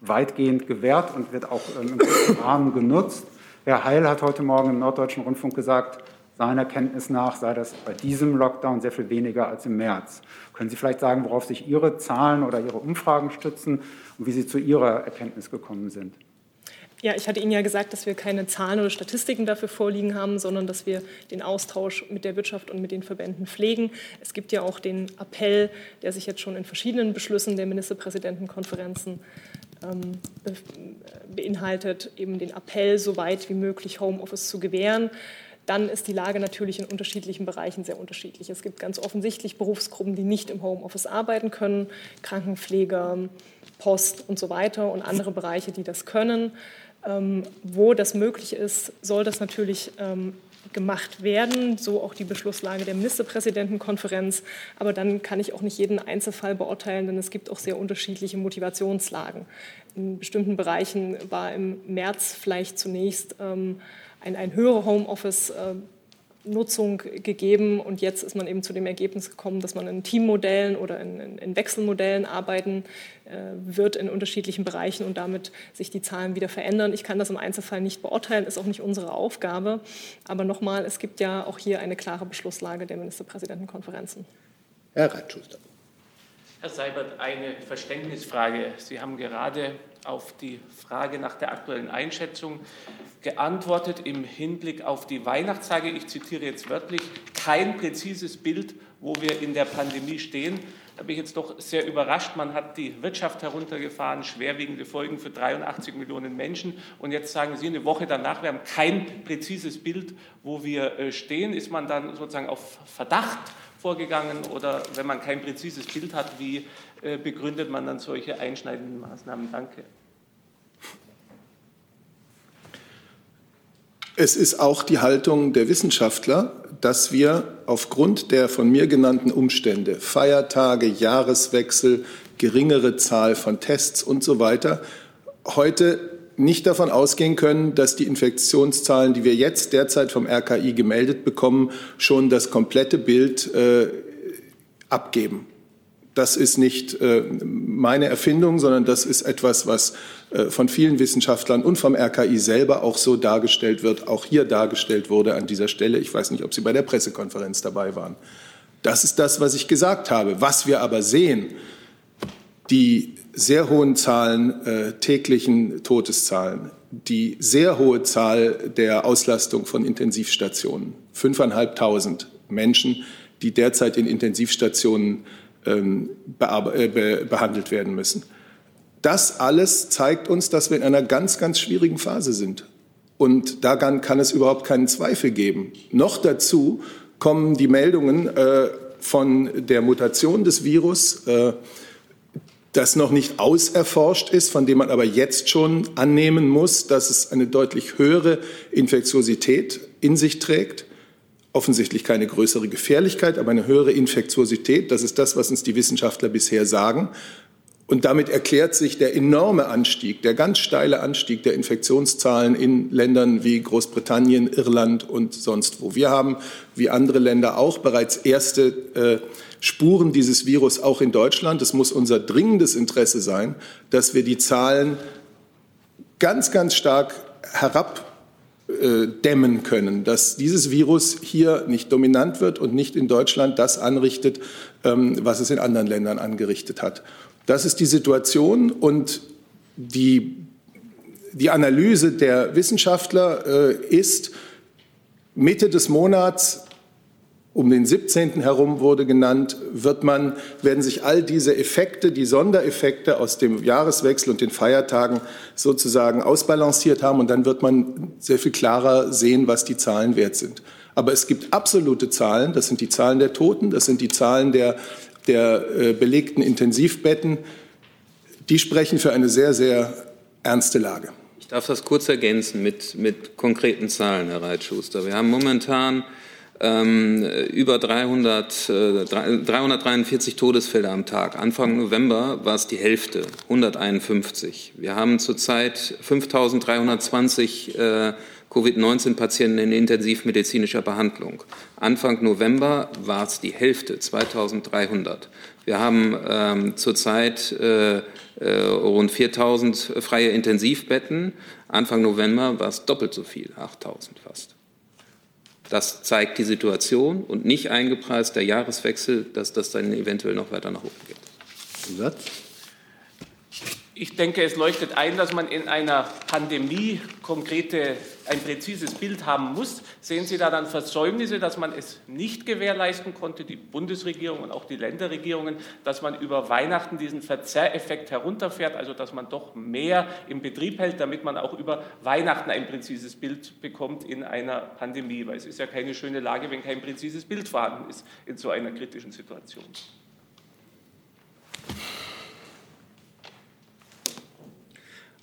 weitgehend gewährt und wird auch im Rahmen genutzt. Herr Heil hat heute Morgen im Norddeutschen Rundfunk gesagt, seiner Kenntnis nach sei das bei diesem Lockdown sehr viel weniger als im März. Können Sie vielleicht sagen, worauf sich Ihre Zahlen oder Ihre Umfragen stützen und wie Sie zu Ihrer Erkenntnis gekommen sind? Ja, ich hatte Ihnen ja gesagt, dass wir keine Zahlen oder Statistiken dafür vorliegen haben, sondern dass wir den Austausch mit der Wirtschaft und mit den Verbänden pflegen. Es gibt ja auch den Appell, der sich jetzt schon in verschiedenen Beschlüssen der Ministerpräsidentenkonferenzen ähm, beinhaltet, eben den Appell, so weit wie möglich Homeoffice zu gewähren dann ist die Lage natürlich in unterschiedlichen Bereichen sehr unterschiedlich. Es gibt ganz offensichtlich Berufsgruppen, die nicht im Homeoffice arbeiten können, Krankenpfleger, Post und so weiter und andere Bereiche, die das können. Ähm, wo das möglich ist, soll das natürlich ähm, gemacht werden, so auch die Beschlusslage der Ministerpräsidentenkonferenz. Aber dann kann ich auch nicht jeden Einzelfall beurteilen, denn es gibt auch sehr unterschiedliche Motivationslagen. In bestimmten Bereichen war im März vielleicht zunächst ähm, ein, ein höherer Homeoffice Nutzung gegeben und jetzt ist man eben zu dem Ergebnis gekommen, dass man in Teammodellen oder in, in Wechselmodellen arbeiten äh, wird in unterschiedlichen Bereichen und damit sich die Zahlen wieder verändern. Ich kann das im Einzelfall nicht beurteilen, ist auch nicht unsere Aufgabe. Aber nochmal, es gibt ja auch hier eine klare Beschlusslage der Ministerpräsidentenkonferenzen. Herr Reitschuster. Herr Seibert, eine Verständnisfrage. Sie haben gerade auf die Frage nach der aktuellen Einschätzung geantwortet im Hinblick auf die Weihnachtstage. Ich zitiere jetzt wörtlich, kein präzises Bild, wo wir in der Pandemie stehen. Da bin ich jetzt doch sehr überrascht. Man hat die Wirtschaft heruntergefahren, schwerwiegende Folgen für 83 Millionen Menschen. Und jetzt sagen Sie eine Woche danach, wir haben kein präzises Bild, wo wir äh, stehen. Ist man dann sozusagen auf Verdacht vorgegangen oder wenn man kein präzises Bild hat, wie äh, begründet man dann solche einschneidenden Maßnahmen? Danke. Es ist auch die Haltung der Wissenschaftler, dass wir aufgrund der von mir genannten Umstände, Feiertage, Jahreswechsel, geringere Zahl von Tests und so weiter, heute nicht davon ausgehen können, dass die Infektionszahlen, die wir jetzt derzeit vom RKI gemeldet bekommen, schon das komplette Bild äh, abgeben. Das ist nicht äh, meine Erfindung, sondern das ist etwas, was äh, von vielen Wissenschaftlern und vom RKI selber auch so dargestellt wird, auch hier dargestellt wurde an dieser Stelle. Ich weiß nicht, ob Sie bei der Pressekonferenz dabei waren. Das ist das, was ich gesagt habe. Was wir aber sehen, die sehr hohen Zahlen, äh, täglichen Todeszahlen, die sehr hohe Zahl der Auslastung von Intensivstationen, fünfeinhalbtausend Menschen, die derzeit in Intensivstationen behandelt werden müssen. Das alles zeigt uns, dass wir in einer ganz, ganz schwierigen Phase sind. Und daran kann es überhaupt keinen Zweifel geben. Noch dazu kommen die Meldungen äh, von der Mutation des Virus, äh, das noch nicht auserforscht ist, von dem man aber jetzt schon annehmen muss, dass es eine deutlich höhere Infektiosität in sich trägt offensichtlich keine größere Gefährlichkeit, aber eine höhere Infektiosität. Das ist das, was uns die Wissenschaftler bisher sagen. Und damit erklärt sich der enorme Anstieg, der ganz steile Anstieg der Infektionszahlen in Ländern wie Großbritannien, Irland und sonst wo. Wir haben, wie andere Länder auch, bereits erste äh, Spuren dieses Virus auch in Deutschland. Es muss unser dringendes Interesse sein, dass wir die Zahlen ganz, ganz stark herab äh, dämmen können, dass dieses Virus hier nicht dominant wird und nicht in Deutschland das anrichtet, ähm, was es in anderen Ländern angerichtet hat. Das ist die Situation und die, die Analyse der Wissenschaftler äh, ist, Mitte des Monats um den 17. herum wurde genannt, wird man, werden sich all diese Effekte, die Sondereffekte aus dem Jahreswechsel und den Feiertagen sozusagen ausbalanciert haben und dann wird man sehr viel klarer sehen, was die Zahlen wert sind. Aber es gibt absolute Zahlen, das sind die Zahlen der Toten, das sind die Zahlen der, der äh, belegten Intensivbetten, die sprechen für eine sehr, sehr ernste Lage. Ich darf das kurz ergänzen mit, mit konkreten Zahlen, Herr Reitschuster. Wir haben momentan über 300, äh, 343 Todesfälle am Tag. Anfang November war es die Hälfte, 151. Wir haben zurzeit 5320 äh, Covid-19-Patienten in intensivmedizinischer Behandlung. Anfang November war es die Hälfte, 2300. Wir haben ähm, zurzeit äh, äh, rund 4000 freie Intensivbetten. Anfang November war es doppelt so viel, 8000 fast. Das zeigt die Situation und nicht eingepreist der Jahreswechsel, dass das dann eventuell noch weiter nach oben geht. Satz? Ich denke, es leuchtet ein, dass man in einer Pandemie konkrete, ein präzises Bild haben muss. Sehen Sie da dann Versäumnisse, dass man es nicht gewährleisten konnte, die Bundesregierung und auch die Länderregierungen, dass man über Weihnachten diesen Verzerreffekt herunterfährt, also dass man doch mehr im Betrieb hält, damit man auch über Weihnachten ein präzises Bild bekommt in einer Pandemie? Weil es ist ja keine schöne Lage, wenn kein präzises Bild vorhanden ist in so einer kritischen Situation.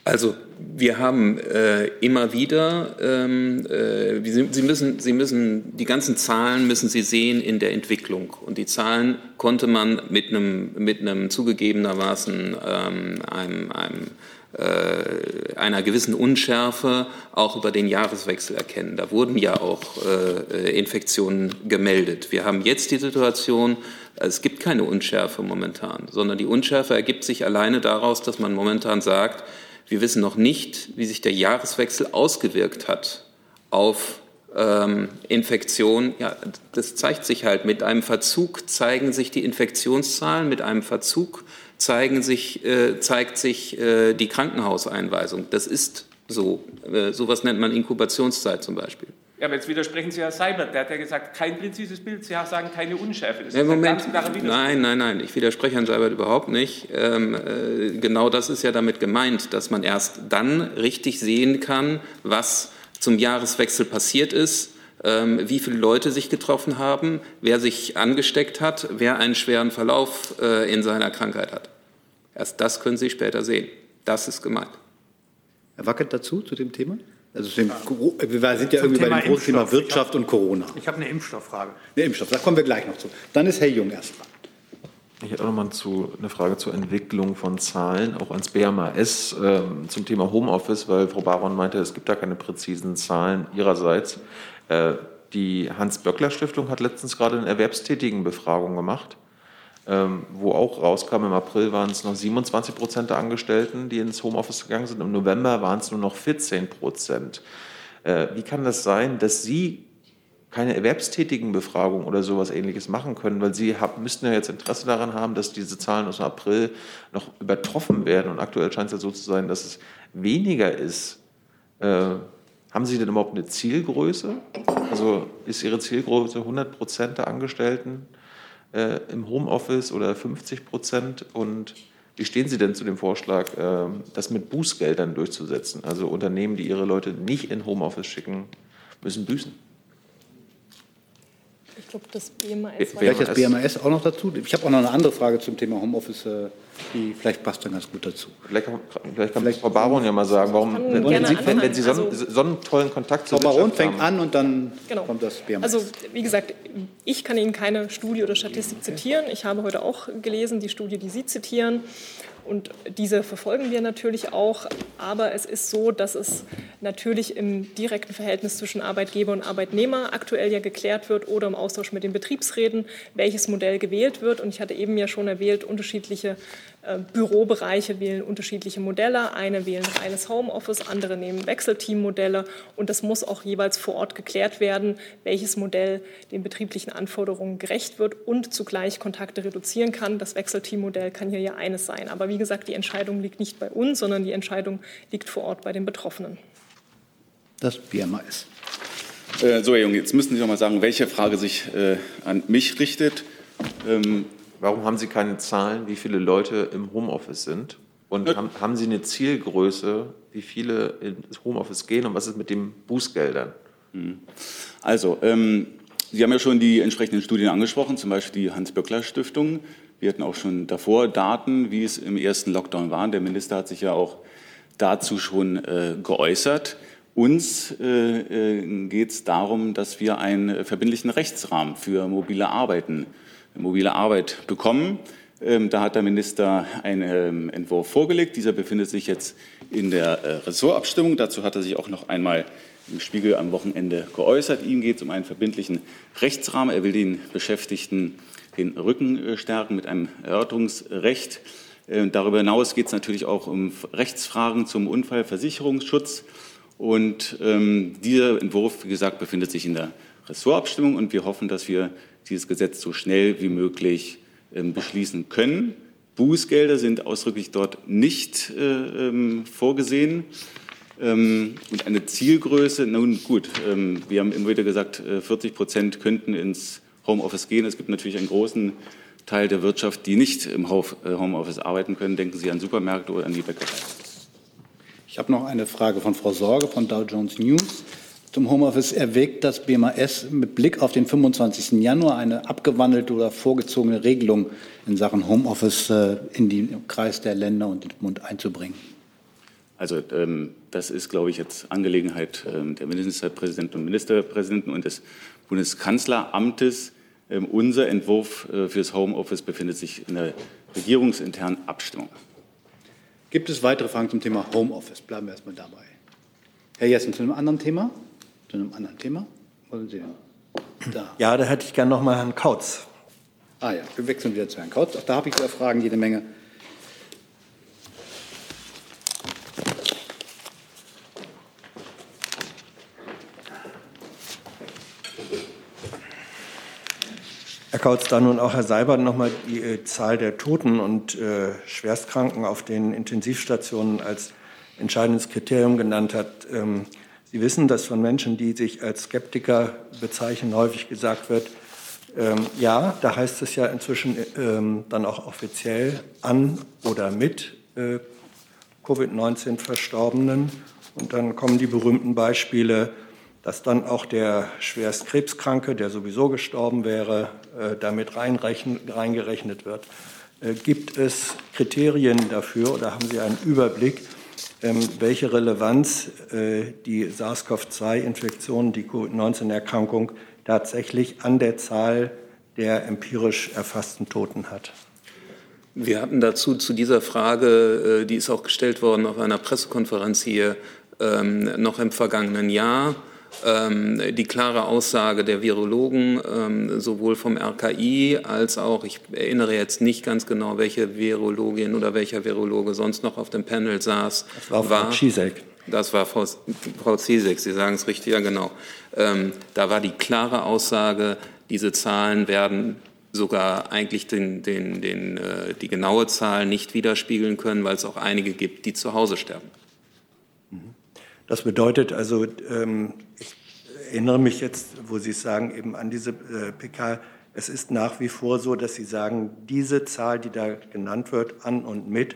Also wir haben äh, immer wieder, ähm, äh, Sie, Sie, müssen, Sie müssen, die ganzen Zahlen müssen Sie sehen in der Entwicklung. Und die Zahlen konnte man mit einem, mit einem zugegebenermaßen ähm, einem, einem äh, einer gewissen Unschärfe auch über den Jahreswechsel erkennen. Da wurden ja auch äh, Infektionen gemeldet. Wir haben jetzt die Situation, es gibt keine Unschärfe momentan, sondern die Unschärfe ergibt sich alleine daraus, dass man momentan sagt, wir wissen noch nicht, wie sich der Jahreswechsel ausgewirkt hat auf ähm, Infektion, ja, das zeigt sich halt. Mit einem Verzug zeigen sich die Infektionszahlen, mit einem Verzug zeigen sich, äh, zeigt sich äh, die Krankenhauseinweisung. Das ist so. Äh, sowas nennt man Inkubationszeit zum Beispiel. Ja, aber jetzt widersprechen Sie Herr Seibert. Der hat ja gesagt, kein präzises Bild. Sie sagen keine Unschärfe. Das ja, Moment. Nein, nein, nein. Ich widerspreche Herrn Seibert überhaupt nicht. Ähm, äh, genau das ist ja damit gemeint, dass man erst dann richtig sehen kann, was zum Jahreswechsel passiert ist, ähm, wie viele Leute sich getroffen haben, wer sich angesteckt hat, wer einen schweren Verlauf äh, in seiner Krankheit hat. Erst das können Sie später sehen. Das ist gemeint. Herr Wackert dazu, zu dem Thema? Also dem, wir sind ja irgendwie Thema bei dem großen Thema Wirtschaft hab, und Corona. Ich habe eine Impfstofffrage. Eine Impfstoff, da kommen wir gleich noch zu. Dann ist Herr Jung erst dran. Ich hätte auch noch mal zu, eine Frage zur Entwicklung von Zahlen, auch ans BMAS äh, zum Thema Homeoffice, weil Frau Baron meinte, es gibt da keine präzisen Zahlen ihrerseits. Äh, die Hans-Böckler-Stiftung hat letztens gerade eine Erwerbstätigenbefragung gemacht, wo auch rauskam, im April waren es noch 27 Prozent der Angestellten, die ins Homeoffice gegangen sind. Im November waren es nur noch 14 Prozent. Äh, wie kann das sein, dass Sie keine erwerbstätigen Befragung oder sowas ähnliches machen können, weil Sie hab, müssten ja jetzt Interesse daran haben, dass diese Zahlen aus dem April noch übertroffen werden. Und aktuell scheint es ja so zu sein, dass es weniger ist. Äh, haben Sie denn überhaupt eine Zielgröße? Also ist Ihre Zielgröße 100 Prozent der Angestellten äh, im Homeoffice oder 50 Prozent? Und wie stehen Sie denn zu dem Vorschlag, äh, das mit Bußgeldern durchzusetzen? Also Unternehmen, die ihre Leute nicht in Homeoffice schicken, müssen büßen. Ich glaube, das BMAS. Vielleicht das BMAS auch noch dazu. Ich habe auch noch eine andere Frage zum Thema Homeoffice, äh, die vielleicht passt dann ganz gut dazu. Vielleicht, vielleicht kann vielleicht Frau Baron ja mal sagen, warum, wenn, wenn, Sie, wenn, wenn Sie, so, einen, also, so einen tollen Kontakt zu Frau Baron fängt an und dann genau. kommt das BMAS. Also wie gesagt, ich kann Ihnen keine Studie oder Statistik zitieren. Ich habe heute auch gelesen, die Studie, die Sie zitieren. Und diese verfolgen wir natürlich auch. Aber es ist so, dass es natürlich im direkten Verhältnis zwischen Arbeitgeber und Arbeitnehmer aktuell ja geklärt wird oder im Austausch mit den Betriebsräten, welches Modell gewählt wird. Und ich hatte eben ja schon erwähnt, unterschiedliche Bürobereiche wählen unterschiedliche Modelle. Eine wählen reines Homeoffice, andere nehmen Wechselteammodelle. Und das muss auch jeweils vor Ort geklärt werden, welches Modell den betrieblichen Anforderungen gerecht wird und zugleich Kontakte reduzieren kann. Das Wechselteammodell kann hier ja eines sein. Aber wie gesagt, die Entscheidung liegt nicht bei uns, sondern die Entscheidung liegt vor Ort bei den Betroffenen. Das BMAS. Äh, so, Herr Jung, jetzt müssen Sie noch mal sagen, welche Frage sich äh, an mich richtet. Ähm, Warum haben Sie keine Zahlen, wie viele Leute im Homeoffice sind? Und haben, haben, Sie eine Zielgröße, wie viele ins Homeoffice gehen und was ist mit den Bußgeldern? Hm. Also, ähm, Sie haben ja schon die entsprechenden Studien angesprochen, zum Beispiel die Hans-Böckler-Stiftung. Wir hatten auch schon davor Daten, wie es im ersten Lockdown war. Der Minister hat sich ja auch dazu schon äh, geäußert. Uns äh, äh geht es darum, dass wir einen verbindlichen Rechtsrahmen für mobile Arbeiten mobile Arbeit bekommen. Ähm, da hat der Minister einen ähm, Entwurf vorgelegt. Dieser befindet sich jetzt in der äh, Ressortabstimmung. Dazu hat er sich auch noch einmal im Spiegel am Wochenende geäußert. Ihm geht es um einen verbindlichen Rechtsrahmen. Er will den Beschäftigten den Rücken äh, stärken mit einem Erörterungsrecht. Ähm, darüber hinaus geht es natürlich auch um Rechtsfragen zum Unfallversicherungsschutz. Und ähm, dieser Entwurf, wie gesagt, befindet sich in der Ressortabstimmung und wir hoffen, dass wir dieses Gesetz so schnell wie möglich ähm, beschließen können. Bußgelder sind ausdrücklich dort nicht äh, ähm, vorgesehen. Ähm, und eine Zielgröße, nun gut, wir haben immer wieder gesagt, äh, 40 Prozent könnten ins Homeoffice gehen. Es gibt natürlich einen großen Teil der Wirtschaft, die nicht im äh, Homeoffice arbeiten können. Denken Sie an Supermärkte oder an die Bäckerei. Ich habe noch eine Frage von Frau Sorge von Dow Jones News zum Homeoffice erwägt das BMAS mit Blick auf den 25. Januar eine abgewandelte oder vorgezogene Regelung in Sachen Homeoffice äh, in den Kreis der Länder und den Bund einzubringen? Also ähm, das ist, glaube ich, jetzt Angelegenheit ähm, der Ministerpräsidenten und Ministerpräsidenten und des Bundeskanzleramtes. Ähm, unser Entwurf äh, fürs Homeoffice befindet sich in der regierungsinternen Abstimmung. Gibt es weitere Fragen zum Thema Homeoffice? Bleiben wir erstmal dabei. Herr Jessen, zu einem anderen Thema? zu einem anderen Thema? Wollen Sie? Da. Ja, da hätte ich gerne noch mal Herrn Kautz. Ah ja, wir wechseln wieder zu Herrn Kautz. Auch da habe ich wieder Fragen, jede Menge. Herr Kautz, da nun auch Herr Seibert nochmal die äh, Zahl der Toten und äh, Schwerstkranken auf den Intensivstationen als entscheidendes Kriterium genannt hat. Ähm, Sie wissen, dass von Menschen, die sich als Skeptiker bezeichnen, häufig gesagt wird, ähm, ja, da heißt es ja inzwischen ähm, dann auch offiziell an oder mit äh, Covid-19 Verstorbenen. Und dann kommen die berühmten Beispiele, dass dann auch der schwerst Krebskranke, der sowieso gestorben wäre, äh, damit reingerechnet wird. Äh, gibt es Kriterien dafür oder haben Sie einen Überblick, welche Relevanz äh, die SARS-CoV-2-Infektion, die Covid-19-Erkrankung tatsächlich an der Zahl der empirisch erfassten Toten hat? Wir hatten dazu zu dieser Frage, die ist auch gestellt worden auf einer Pressekonferenz hier, ähm, noch im vergangenen Jahr ähm, die klare Aussage der Virologen, ähm, sowohl vom RKI als auch, ich erinnere jetzt nicht ganz genau, welche Virologin oder welcher Virologe sonst noch auf dem Panel saß. Das war Frau Czisek. Das war Frau, Frau Zizek, Sie sagen es richtig, ja genau. Ähm, da war die klare Aussage, diese Zahlen werden sogar eigentlich den, den, den, äh, die genaue Zahl nicht widerspiegeln können, weil es auch einige gibt, die zu Hause sterben. Das bedeutet also, ähm, ich erinnere mich jetzt, wo Sie sagen, eben an diese äh, PK, es ist nach wie vor so, dass Sie sagen, diese Zahl, die da genannt wird, an und mit,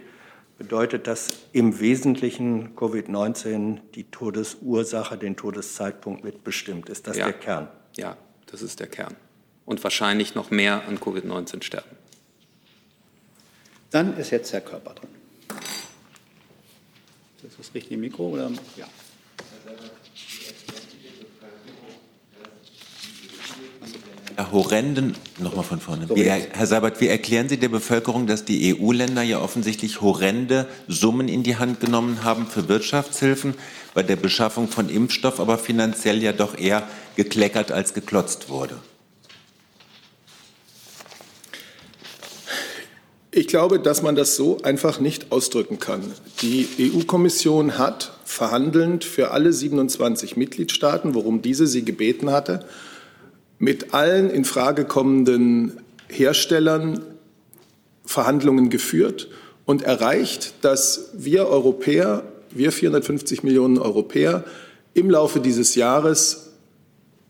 bedeutet, dass im Wesentlichen Covid-19 die Todesursache, den Todeszeitpunkt mitbestimmt. Ist das ja. der Kern? Ja, das ist der Kern. Und wahrscheinlich noch mehr an Covid-19 sterben. Dann ist jetzt Herr Körper dran. Ist das das richtige Mikro? Oder? Ja. Horrenden, nochmal von vorne. Wie, Herr Seibert, wie erklären Sie der Bevölkerung, dass die EU-Länder ja offensichtlich horrende Summen in die Hand genommen haben für Wirtschaftshilfen, bei der Beschaffung von Impfstoff aber finanziell ja doch eher gekleckert als geklotzt wurde? Ich glaube, dass man das so einfach nicht ausdrücken kann. Die EU-Kommission hat verhandelnd für alle 27 Mitgliedstaaten, worum diese sie gebeten hatte, mit allen in Frage kommenden Herstellern Verhandlungen geführt und erreicht, dass wir Europäer, wir 450 Millionen Europäer, im Laufe dieses Jahres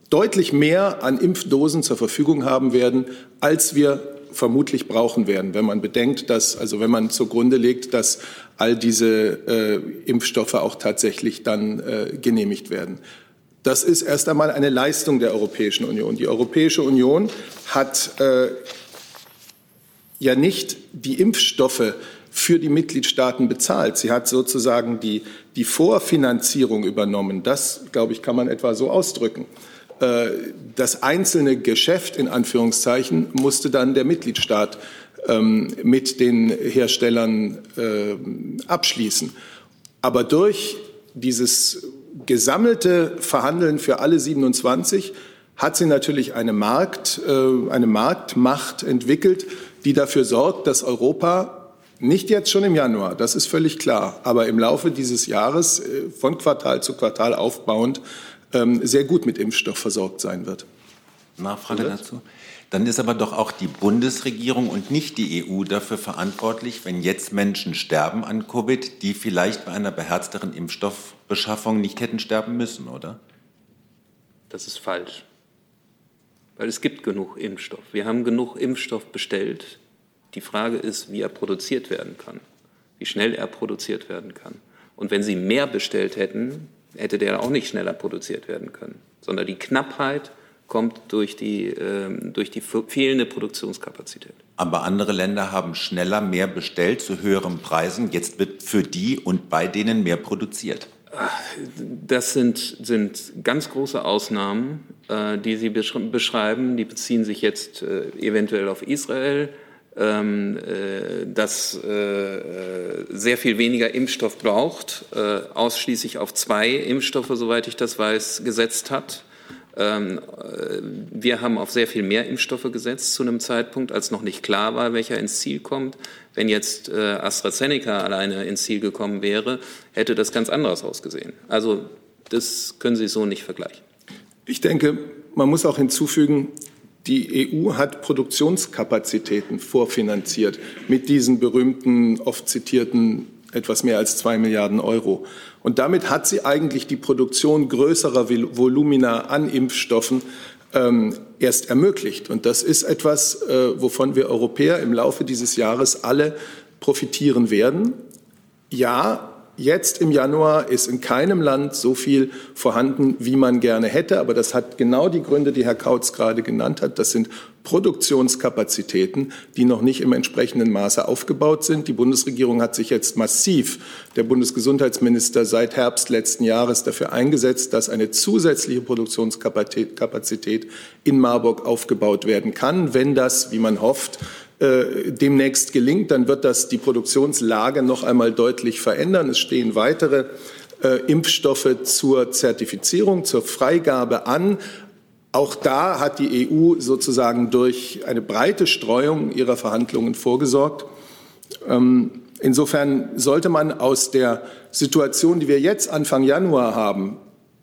deutlich mehr an Impfdosen zur Verfügung haben werden, als wir vermutlich brauchen werden, wenn man bedenkt, dass, also wenn man zugrunde legt, dass all diese äh, Impfstoffe auch tatsächlich dann äh, genehmigt werden. Das ist erst einmal eine Leistung der Europäischen Union. Die Europäische Union hat äh, ja nicht die Impfstoffe für die Mitgliedstaaten bezahlt. Sie hat sozusagen die, die Vorfinanzierung übernommen. Das, glaube ich, kann man etwa so ausdrücken. Äh, das einzelne Geschäft in Anführungszeichen musste dann der Mitgliedstaat ähm, mit den Herstellern äh, abschließen. Aber durch dieses gesammelte Verhandeln für alle 27 hat sie natürlich eine, Markt, äh, eine Marktmacht entwickelt, die dafür sorgt, dass Europa nicht jetzt schon im Januar, das ist völlig klar, aber im Laufe dieses Jahres äh, von Quartal zu Quartal aufbauend ähm, sehr gut mit Impfstoff versorgt sein wird. Nachfrage dazu. Dann ist aber doch auch die Bundesregierung und nicht die EU dafür verantwortlich, wenn jetzt Menschen sterben an Covid, die vielleicht bei einer beherzteren Impfstoffbeschaffung nicht hätten sterben müssen, oder? Das ist falsch. Weil es gibt genug Impfstoff. Wir haben genug Impfstoff bestellt. Die Frage ist, wie er produziert werden kann, wie schnell er produziert werden kann. Und wenn Sie mehr bestellt hätten, hätte der auch nicht schneller produziert werden können, sondern die Knappheit kommt durch die, ähm, durch die fehlende Produktionskapazität. Aber andere Länder haben schneller mehr bestellt zu höheren Preisen. Jetzt wird für die und bei denen mehr produziert. Das sind, sind ganz große Ausnahmen, äh, die Sie beschreiben. Die beziehen sich jetzt äh, eventuell auf Israel, ähm, äh, das sehr viel weniger Impfstoff braucht, ausschließlich auf zwei Impfstoffe, soweit ich das weiß, gesetzt hat. Ähm, äh, wir haben auf sehr viel mehr Impfstoffe gesetzt zu einem Zeitpunkt, als noch nicht klar war, welcher ins Ziel kommt. Wenn jetzt äh, AstraZeneca alleine ins Ziel gekommen wäre, hätte das ganz anders ausgesehen. Also das können Sie so nicht vergleichen. Ich denke, man muss auch hinzufügen, Die EU hat Produktionskapazitäten vorfinanziert mit diesen berühmten, oft zitierten etwas mehr als zwei Milliarden Euro. Und damit hat sie eigentlich die Produktion größerer Volumina an Impfstoffen ähm, erst ermöglicht. Und das ist etwas, äh, wovon wir Europäer im Laufe dieses Jahres alle profitieren werden. Ja, Jetzt im Januar ist in keinem Land so viel vorhanden, wie man gerne hätte. Aber das hat genau die Gründe, die Herr Kautz gerade genannt hat. Das sind Produktionskapazitäten, die noch nicht im entsprechenden Maße aufgebaut sind. Die Bundesregierung hat sich jetzt massiv, der Bundesgesundheitsminister seit Herbst letzten Jahres dafür eingesetzt, dass eine zusätzliche Produktionskapazität in Marburg aufgebaut werden kann, wenn das, wie man hofft, äh, demnächst gelingt, dann wird das die Produktionslage noch einmal deutlich verändern. Es stehen weitere äh, Impfstoffe zur Zertifizierung, zur Freigabe an. Auch da hat die EU sozusagen durch eine breite Streuung ihrer Verhandlungen vorgesorgt. Ähm, insofern sollte man aus der Situation, die wir jetzt Anfang Januar haben,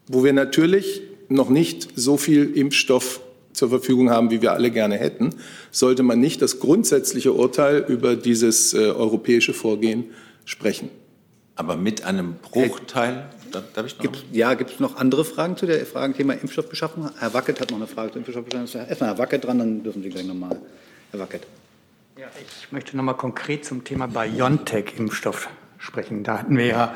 wo wir natürlich noch nicht so viel Impfstoff zur Verfügung haben, wie wir alle gerne hätten, sollte man nicht das grundsätzliche Urteil über dieses äh, europäische Vorgehen sprechen. Aber mit einem Bruchteil. Darf ich noch? Gibt's, ja, gibt es noch andere Fragen zu der Fragenthema Impfstoffbeschaffung? Herr Wackett hat noch eine Frage zur Impfstoffbeschaffung. Erstmal Herr Wackett dran, dann dürfen Sie gleich nochmal. Herr Wackett. Ja, ich möchte noch mal konkret zum Thema BioNTech-Impfstoff sprechen. Da hatten wir ja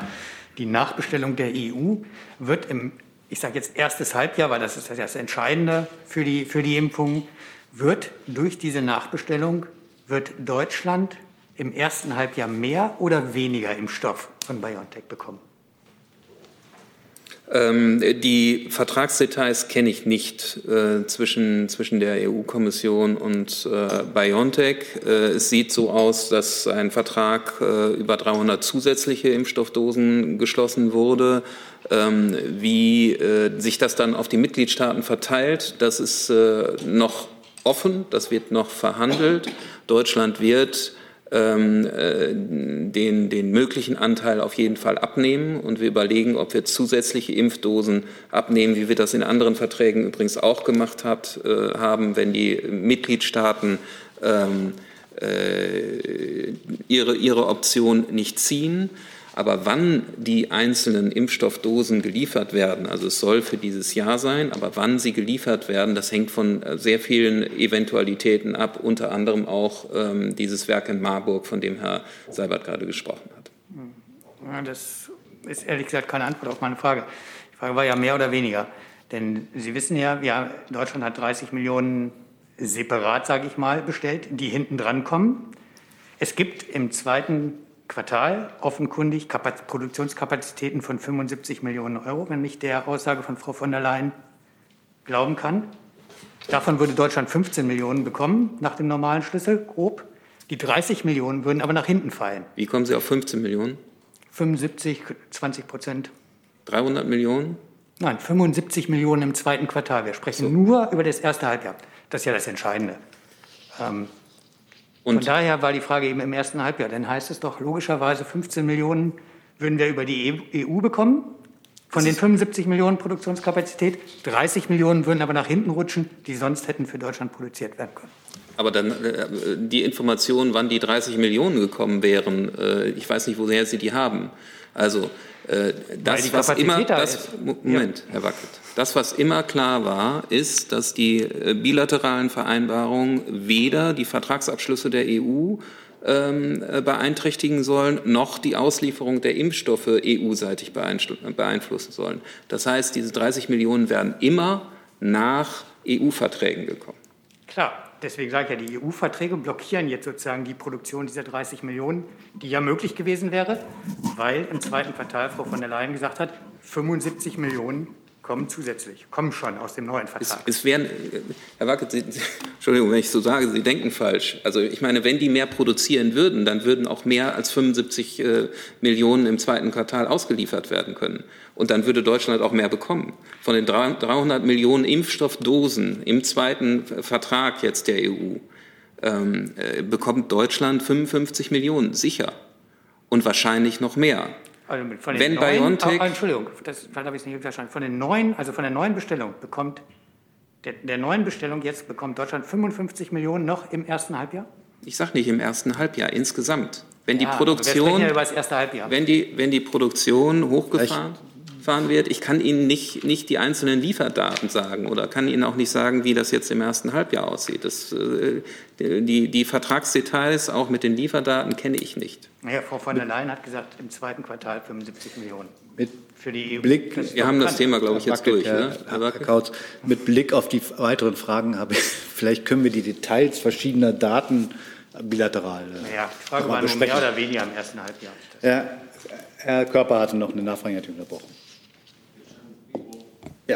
die Nachbestellung der EU. Wird im ich sage jetzt erstes Halbjahr, weil das ist das Entscheidende für die, für die Impfung, wird durch diese Nachbestellung, wird Deutschland im ersten Halbjahr mehr oder weniger Impfstoff von BioNTech bekommen? Ähm, die Vertragsdetails kenne ich nicht äh, zwischen, zwischen der EU-Kommission und äh, BioNTech. Äh, es sieht so aus, dass ein Vertrag äh, über 300 zusätzliche Impfstoffdosen geschlossen wurde. Ähm, wie äh, sich das dann auf die Mitgliedstaaten verteilt, das ist äh, noch offen, das wird noch verhandelt. Deutschland wird ähm, äh, den, den möglichen Anteil auf jeden Fall abnehmen. Und wir überlegen, ob wir zusätzliche Impfdosen abnehmen, wie wir das in anderen Verträgen übrigens auch gemacht hat, haben, wenn die Mitgliedstaaten ähm, äh, ihre, ihre Option nicht ziehen. Aber wann die einzelnen Impfstoffdosen geliefert werden, also es soll für dieses Jahr sein, aber wann sie geliefert werden, das hängt von äh, sehr vielen Eventualitäten ab, unter anderem auch ähm, dieses Werk in Marburg, von dem Herr Seibert gerade gesprochen hat. Ja, das ist ehrlich gesagt keine Antwort auf meine Frage. Die Frage war ja mehr oder weniger. Denn Sie wissen ja, ja Deutschland hat 30 Millionen separat, sage ich mal, bestellt, die hinten dran kommen. Es gibt im zweiten Quartal offenkundig Produktionskapazitäten von 75 Millionen Euro, wenn ich der Aussage von Frau von der Leyen glauben kann. Davon würde Deutschland 15 Millionen bekommen, nach dem normalen Schlüssel, grob. Die 30 Millionen würden aber nach hinten fallen. Wie kommen Sie auf 15 Millionen? 75, 20 Prozent. 300 Millionen? Nein, 75 Millionen im zweiten Quartal. Wir sprechen so. nur über das erste Halbjahr. Das ist ja das Entscheidende. Ähm, und Von daher war die Frage eben im ersten Halbjahr. Dann heißt es doch logischerweise, 15 Millionen würden wir über die EU e bekommen. Von den 75 Millionen Produktionskapazität, 30 Millionen würden aber nach hinten rutschen, die sonst hätten für Deutschland produziert werden können. Aber dann äh, die Information, wann die 30 Millionen gekommen wären, äh, ich weiß nicht, woher Sie die haben. Also äh, das, was immer, das, Moment, ja. Herr Wackelt, das, was immer klar war, ist, dass die äh, bilateralen Vereinbarungen weder die Vertragsabschlüsse der EU ähm, äh, beeinträchtigen sollen, noch die Auslieferung der Impfstoffe EU-seitig beeinflussen sollen. Das heißt, diese 30 Millionen werden immer nach EU-Verträgen gekommen. Klar, deswegen sage ich ja, die EU-Verträge blockieren jetzt sozusagen die Produktion dieser 30 Millionen, die ja möglich gewesen wäre, weil im zweiten Quartal Frau von der Leyen gesagt hat, 75 Millionen kommen zusätzlich, kommen schon aus dem neuen Vertrag. Es, es wären, Herr Wackert, Sie, Entschuldigung, wenn ich so sage, Sie denken falsch. Also ich meine, wenn die mehr produzieren würden, dann würden auch mehr als 75 äh, Millionen im zweiten Quartal ausgeliefert werden können. Und dann würde Deutschland auch mehr bekommen. Von den 300 Millionen Impfstoffdosen im zweiten Vertrag jetzt der EU ähm, äh, bekommt Deutschland 55 Millionen, sicher. Und wahrscheinlich noch mehr. Also Wenn neuen, BioNTech. Oh, Entschuldigung, das habe ich nicht verstanden. Von den neuen, also von der neuen Bestellung bekommt der, der neuen Bestellung jetzt bekommt Deutschland 55 Millionen noch im ersten Halbjahr? Ich sage nicht im ersten Halbjahr, insgesamt. Wenn die Ja, Produktion, wir sprechen ja über das erste Halbjahr. wenn die, wenn die Produktion hochgefahren fahren wird, ich kann Ihnen nicht, nicht die einzelnen Lieferdaten sagen oder kann Ihnen auch nicht sagen, wie das jetzt im ersten Halbjahr aussieht. Das, äh, die, die Vertragsdetails, auch mit den Lieferdaten, kenne ich nicht. Ja, Frau von der Leyen hat gesagt, im zweiten Quartal 75 Millionen. Mit für die EU. Blick, Das Wir haben das. Thema, glaube ich, jetzt Herr durch. Wackel, Ne? Herr, Herr? Herr Kautz, mit Blick auf die weiteren Fragen habe ich, vielleicht können wir die Details verschiedener Daten bilateral äh, Ja, die Frage war nur besprechen. mehr oder weniger im ersten Halbjahr. Ja, Herr Körper hatte noch eine Nachfrage, hat ihn unterbrochen.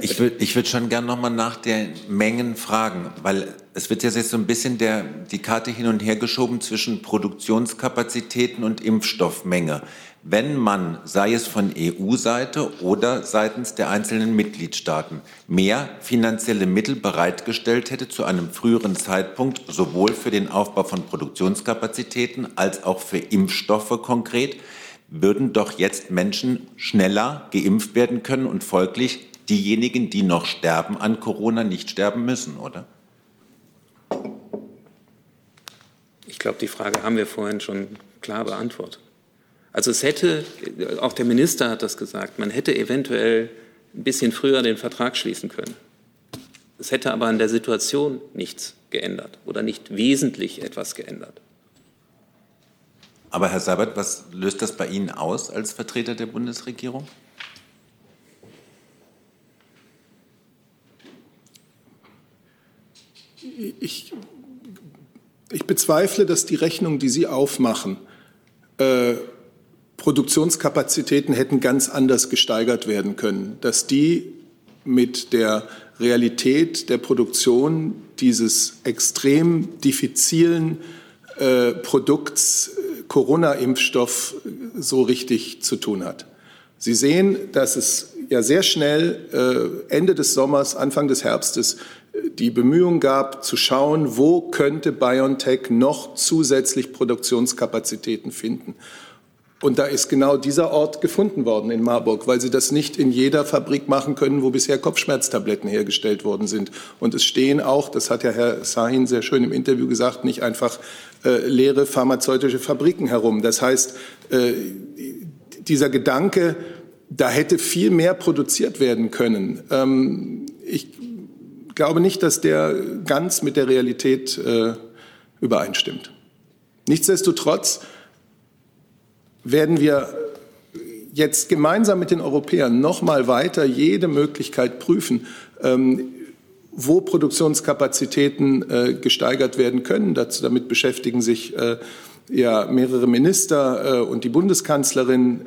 Ich würde ich würd schon gern nochmal nach den Mengen fragen, weil es wird jetzt so ein bisschen der, die Karte hin und her geschoben zwischen Produktionskapazitäten und Impfstoffmenge. Wenn man, sei es von EU-Seite oder seitens der einzelnen Mitgliedstaaten, mehr finanzielle Mittel bereitgestellt hätte zu einem früheren Zeitpunkt, sowohl für den Aufbau von Produktionskapazitäten als auch für Impfstoffe konkret, würden doch jetzt Menschen schneller geimpft werden können und folglich diejenigen, die noch sterben an Corona, nicht sterben müssen, oder? Ich glaube, die Frage haben wir vorhin schon klar beantwortet. Also es hätte, auch der Minister hat das gesagt, man hätte eventuell ein bisschen früher den Vertrag schließen können. Es hätte aber an der Situation nichts geändert oder nicht wesentlich etwas geändert. Aber Herr Sabat, was löst das bei Ihnen aus als Vertreter der Bundesregierung? Ich, ich bezweifle, dass die Rechnung, die Sie aufmachen, äh, Produktionskapazitäten hätten ganz anders gesteigert werden können, dass die mit der Realität der Produktion dieses extrem diffizilen äh, Produkts äh, Corona-Impfstoff so richtig zu tun hat. Sie sehen, dass es ja sehr schnell äh, Ende des Sommers, Anfang des Herbstes äh, die Bemühungen gab, zu schauen, wo könnte BioNTech noch zusätzlich Produktionskapazitäten finden. Und da ist genau dieser Ort gefunden worden in Marburg, weil sie das nicht in jeder Fabrik machen können, wo bisher Kopfschmerztabletten hergestellt worden sind. Und es stehen auch, das hat ja Herr Sahin sehr schön im Interview gesagt, nicht einfach äh, leere pharmazeutische Fabriken herum. Das heißt, äh, dieser Gedanke, da hätte viel mehr produziert werden können. Ähm, ich glaube nicht, dass der ganz mit der Realität äh, übereinstimmt. Nichtsdestotrotz werden wir jetzt gemeinsam mit den Europäern noch mal weiter jede Möglichkeit prüfen, ähm, wo Produktionskapazitäten äh, gesteigert werden können. Dazu, damit beschäftigen sich äh, ja mehrere Minister äh, und die Bundeskanzlerin.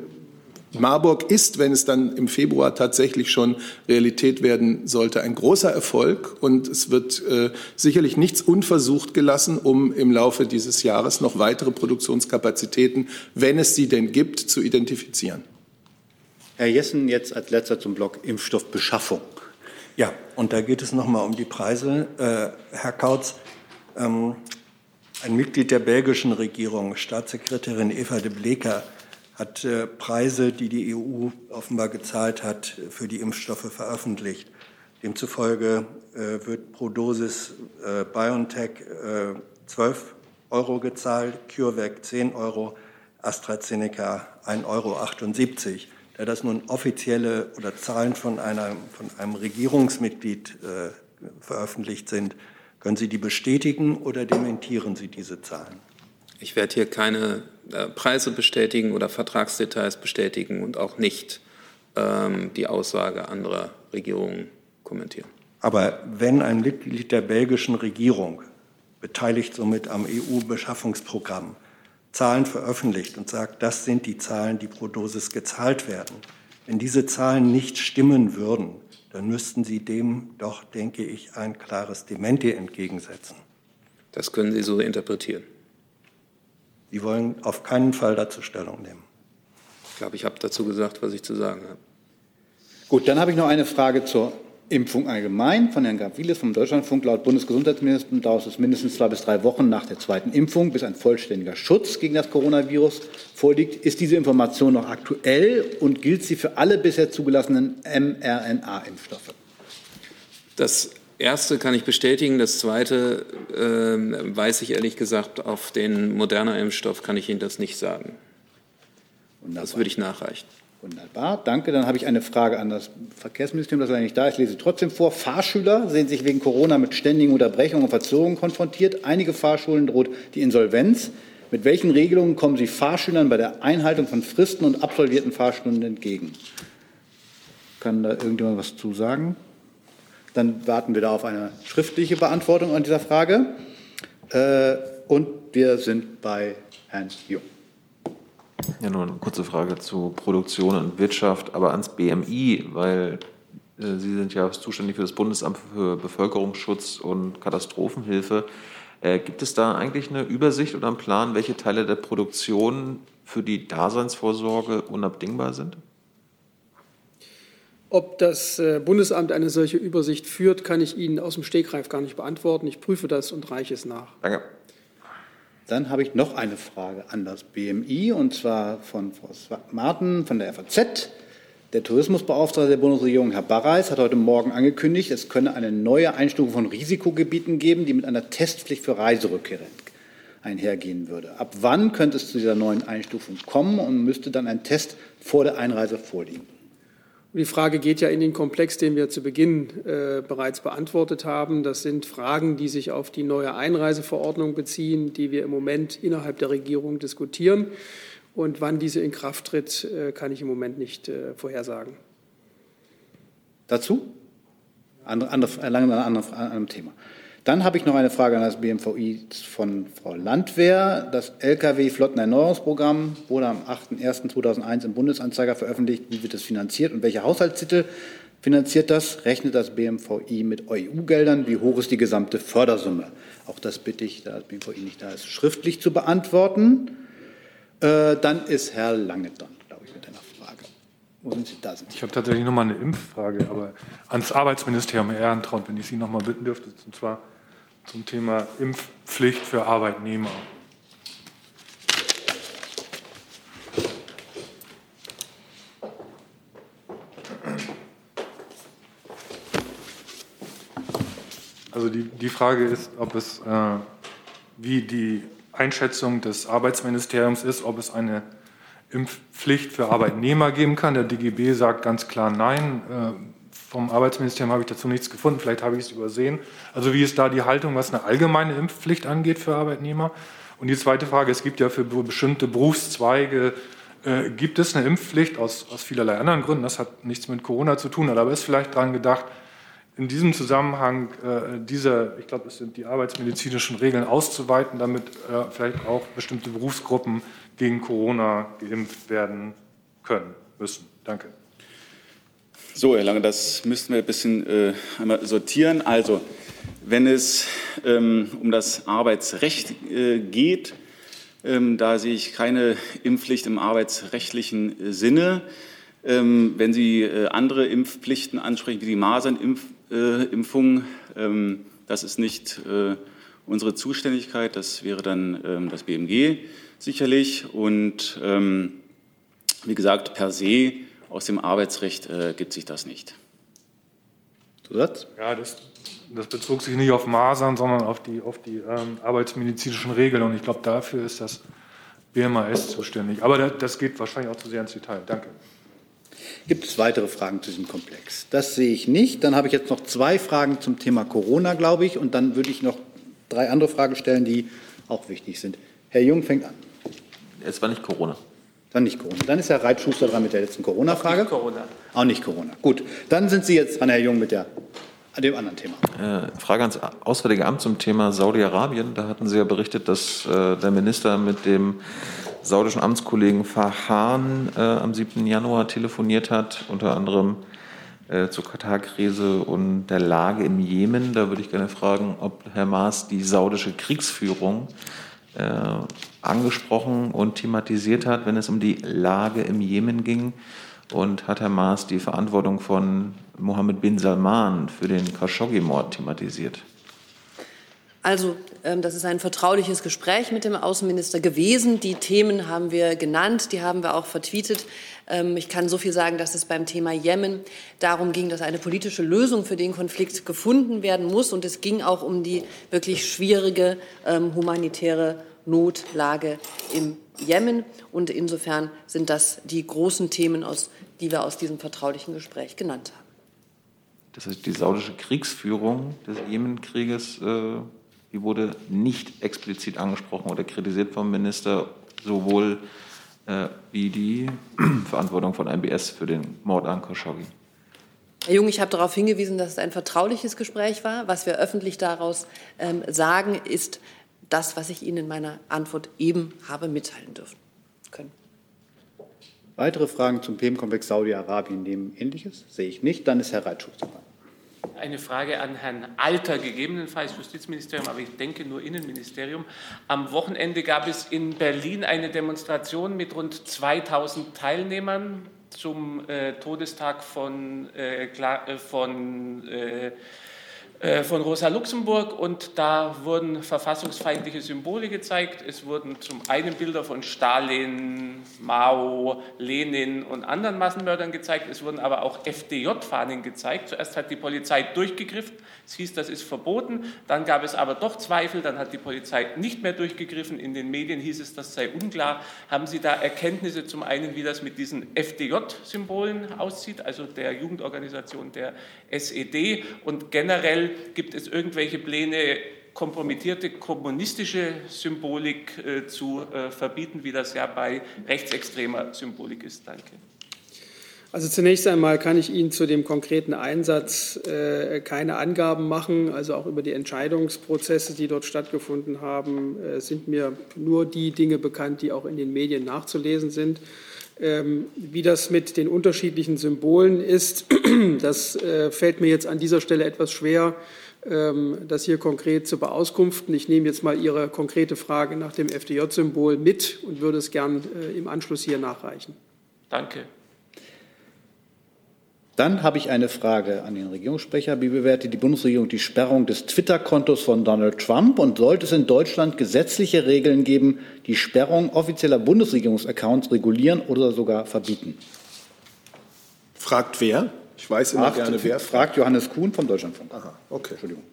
Marburg ist, wenn es dann im Februar tatsächlich schon Realität werden sollte, ein großer Erfolg. Und es wird äh, sicherlich nichts unversucht gelassen, um im Laufe dieses Jahres noch weitere Produktionskapazitäten, wenn es sie denn gibt, zu identifizieren. Herr Jessen, jetzt als letzter zum Block Impfstoffbeschaffung. Ja, und da geht es nochmal um die Preise. Äh, Herr Kautz, ähm, ein Mitglied der belgischen Regierung, Staatssekretärin Eva de Bleker, hat äh, Preise, die die EU offenbar gezahlt hat, für die Impfstoffe veröffentlicht. Demzufolge äh, wird pro Dosis äh, BioNTech äh, 12 Euro gezahlt, CureVac 10 Euro, AstraZeneca 1,78 Euro. Da das nun offizielle oder Zahlen von, einer, von einem Regierungsmitglied äh, veröffentlicht sind, können Sie die bestätigen oder dementieren Sie diese Zahlen? Ich werde hier keine äh, Preise bestätigen oder Vertragsdetails bestätigen und auch nicht ähm, die Aussage anderer Regierungen kommentieren. Aber wenn ein Mitglied der belgischen Regierung, beteiligt somit am EU-Beschaffungsprogramm, Zahlen veröffentlicht und sagt, das sind die Zahlen, die pro Dosis gezahlt werden, wenn diese Zahlen nicht stimmen würden, dann müssten Sie dem doch, denke ich, ein klares Dementi entgegensetzen. Das können Sie so interpretieren. Sie wollen auf keinen Fall dazu Stellung nehmen. Ich glaube, ich habe dazu gesagt, was ich zu sagen habe. Gut, dann habe ich noch eine Frage zur Impfung allgemein von Herrn Gaviles vom Deutschlandfunk. Laut Bundesgesundheitsministerium dauert es mindestens zwei bis drei Wochen nach der zweiten Impfung, bis ein vollständiger Schutz gegen das Coronavirus vorliegt. Ist diese Information noch aktuell und gilt sie für alle bisher zugelassenen mRNA-Impfstoffe? Das erste kann ich bestätigen. Das zweite äh, weiß ich ehrlich gesagt, auf den moderner Impfstoff kann ich Ihnen das nicht sagen. Wunderbar. Das würde ich nachreichen. Wunderbar, danke. Dann habe ich eine Frage an das Verkehrsministerium, das leider nicht da ist. Ich lese trotzdem vor. Fahrschüler sehen sich wegen Corona mit ständigen Unterbrechungen und Verzögerungen konfrontiert. Einige Fahrschulen droht die Insolvenz. Mit welchen Regelungen kommen Sie Fahrschülern bei der Einhaltung von Fristen und absolvierten Fahrstunden entgegen? Kann da irgendjemand was zu sagen? Dann warten wir da auf eine schriftliche Beantwortung an dieser Frage. Äh, und wir sind bei Herrn Jung. Ja, nur eine kurze Frage zu Produktion und Wirtschaft, aber ans BMI, weil äh, Sie sind ja zuständig für das Bundesamt für Bevölkerungsschutz und Katastrophenhilfe. Äh, gibt es da eigentlich eine Übersicht oder einen Plan, welche Teile der Produktion für die Daseinsvorsorge unabdingbar sind? Ob das äh, Bundesamt eine solche Übersicht führt, kann ich Ihnen aus dem Stegreif gar nicht beantworten. Ich prüfe das und reiche es nach. Danke. Dann habe ich noch eine Frage an das BMI und zwar von Frau Marten von der FAZ. Der Tourismusbeauftragte der Bundesregierung, Herr Barreis, hat heute Morgen angekündigt, es könne eine neue Einstufung von Risikogebieten geben, die mit einer Testpflicht für Reiserückkehrer einhergehen würde. Ab wann könnte es zu dieser neuen Einstufung kommen und müsste dann ein Test vor der Einreise vorliegen? Die Frage geht ja in den Komplex, den wir zu Beginn äh, bereits beantwortet haben. Das sind Fragen, die sich auf die neue Einreiseverordnung beziehen, die wir im Moment innerhalb der Regierung diskutieren. Und wann diese in Kraft tritt, äh, kann ich im Moment nicht äh, vorhersagen. Dazu? Andere, andere, lange an einem anderen Thema. Dann habe ich noch eine Frage an das BMVI von Frau Landwehr. Das Lkw-Flottenerneuerungsprogramm wurde am 8.01.2001 im Bundesanzeiger veröffentlicht. Wie wird das finanziert und welche Haushaltstitel finanziert das? Rechnet das BMVI mit EU-Geldern? Wie hoch ist die gesamte Fördersumme? Auch das bitte ich, da das BMVI nicht da ist, schriftlich zu beantworten. Äh, dann ist Herr Lange dran, glaube ich, mit einer Frage. Wo sind Sie da? Sind ich habe tatsächlich noch mal eine Impffrage, aber ans Arbeitsministerium Herr Ehrentraut, wenn ich Sie noch mal bitten dürfte, und zwar zum Thema Impfpflicht für Arbeitnehmer. Also die, die Frage ist, ob es, äh, wie die Einschätzung des Arbeitsministeriums ist, ob es eine Impfpflicht für Arbeitnehmer geben kann. Der DGB sagt ganz klar nein. Äh, vom Arbeitsministerium habe ich dazu nichts gefunden, vielleicht habe ich es übersehen. Also wie ist da die Haltung, was eine allgemeine Impfpflicht angeht für Arbeitnehmer? Und die zweite Frage, es gibt ja für bestimmte Berufszweige, äh, gibt es eine Impfpflicht aus, aus vielerlei anderen Gründen, das hat nichts mit Corona zu tun, aber ist vielleicht daran gedacht, in diesem Zusammenhang äh, diese, ich glaube, es sind die arbeitsmedizinischen Regeln auszuweiten, damit äh, vielleicht auch bestimmte Berufsgruppen gegen Corona geimpft werden können, müssen. Danke. So, Herr Lange, das müssten wir ein bisschen äh, einmal sortieren. Also, wenn es ähm, um das Arbeitsrecht äh, geht, ähm, da sehe ich keine Impfpflicht im arbeitsrechtlichen äh, Sinne. Ähm, wenn Sie äh, andere Impfpflichten ansprechen, wie die Masernimpfung, äh, ähm, das ist nicht unsere Zuständigkeit, das wäre dann ähm, das BMG sicherlich. Und ähm, wie gesagt, per se aus dem Arbeitsrecht äh, gibt sich das nicht. Zusatz? Ja, das, das, bezog sich nicht auf Masern, sondern auf die, auf die ähm, arbeitsmedizinischen Regeln. Und ich glaube, dafür ist das BMAS zuständig. Aber das, das geht wahrscheinlich auch zu sehr ins Detail. Danke. Gibt es weitere Fragen zu diesem Komplex? Das sehe ich nicht. Dann habe ich jetzt noch zwei Fragen zum Thema Corona, glaube ich. Und dann würde ich noch drei andere Fragen stellen, die auch wichtig sind. Herr Jung fängt an. Es war nicht Corona. Dann nicht Corona. Dann ist Herr Reitschuster dran mit der letzten Corona-Frage. Auch nicht Corona. Auch nicht Corona. Gut. Dann sind Sie jetzt dran, Herr Jung, mit der, dem anderen Thema. Äh, Frage ans Auswärtige Amt zum Thema Saudi-Arabien. Da hatten Sie ja berichtet, dass äh, der Minister mit dem saudischen Amtskollegen Fahan äh, am 7. Januar telefoniert hat, unter anderem äh, zur Katar-Krise und der Lage im Jemen. Da würde ich gerne fragen, ob Herr Maas die saudische Kriegsführung äh, angesprochen und thematisiert hat, wenn es um die Lage im Jemen ging. Und hat Herr Maas die Verantwortung von Mohammed bin Salman für den Khashoggi-Mord thematisiert? Also, ähm, das ist ein vertrauliches Gespräch mit dem Außenminister gewesen. Die Themen haben wir genannt, die haben wir auch vertweetet. Ähm, ich kann so viel sagen, dass es beim Thema Jemen darum ging, dass eine politische Lösung für den Konflikt gefunden werden muss. Und es ging auch um die wirklich schwierige ähm, humanitäre Notlage im Jemen. Und insofern sind das die großen Themen, aus, die wir aus diesem vertraulichen Gespräch genannt haben. Das heißt, die saudische Kriegsführung des Jemenkrieges äh, die wurde nicht explizit angesprochen oder kritisiert vom Minister, sowohl äh, wie die Verantwortung von MBS für den Mord an Khashoggi. Herr Jung, ich habe darauf hingewiesen, dass es ein vertrauliches Gespräch war. Was wir öffentlich daraus ähm, sagen, ist das, was ich Ihnen in meiner Antwort eben habe mitteilen dürfen können. Weitere Fragen zum Themenkomplex Saudi-Arabien nehmen Ähnliches? Sehe ich nicht. Dann ist Herr Reitschutz dran eine Frage an Herrn Alter, gegebenenfalls Justizministerium, aber ich denke nur Innenministerium. Am Wochenende gab es in Berlin eine Demonstration mit rund 2000 Teilnehmern zum äh, Todestag von, äh, äh von äh, von Rosa Luxemburg und da wurden verfassungsfeindliche Symbole gezeigt. Es wurden zum einen Bilder von Stalin, Mao, Lenin und anderen Massenmördern gezeigt. Es wurden aber auch FDJ-Fahnen gezeigt. Zuerst hat die Polizei durchgegriffen. Es hieß, das ist verboten. Dann gab es aber doch Zweifel. Dann hat die Polizei nicht mehr durchgegriffen. In den Medien hieß es, das sei unklar. Haben Sie da Erkenntnisse zum einen, wie das mit diesen FDJ-Symbolen aussieht, also der Jugendorganisation der SED und generell gibt es irgendwelche Pläne, kompromittierte kommunistische Symbolik äh, zu äh, verbieten, wie das ja bei rechtsextremer Symbolik ist? Danke. Also zunächst einmal kann ich Ihnen zu dem konkreten Einsatz äh, keine Angaben machen. Also auch über die Entscheidungsprozesse, die dort stattgefunden haben, äh, sind mir nur die Dinge bekannt, die auch in den Medien nachzulesen sind. Ähm, wie das mit den unterschiedlichen Symbolen ist, das äh, fällt mir jetzt an dieser Stelle etwas schwer, ähm, das hier konkret zu beauskunften. Ich nehme jetzt mal Ihre konkrete Frage nach dem FDJ-Symbol mit und würde es gern äh, im Anschluss hier nachreichen. Danke. Dann habe ich eine Frage an den Regierungssprecher. Wie bewertet die Bundesregierung die Sperrung des Twitter-Kontos von Donald Trump? Und sollte es in Deutschland gesetzliche Regeln geben, die Sperrung offizieller Bundesregierungsaccounts regulieren oder sogar verbieten? Fragt wer? Ich weiß immer fragt, gerne, wer fragt. Johannes Kuhn vom Deutschlandfunk. Aha, okay. Entschuldigung.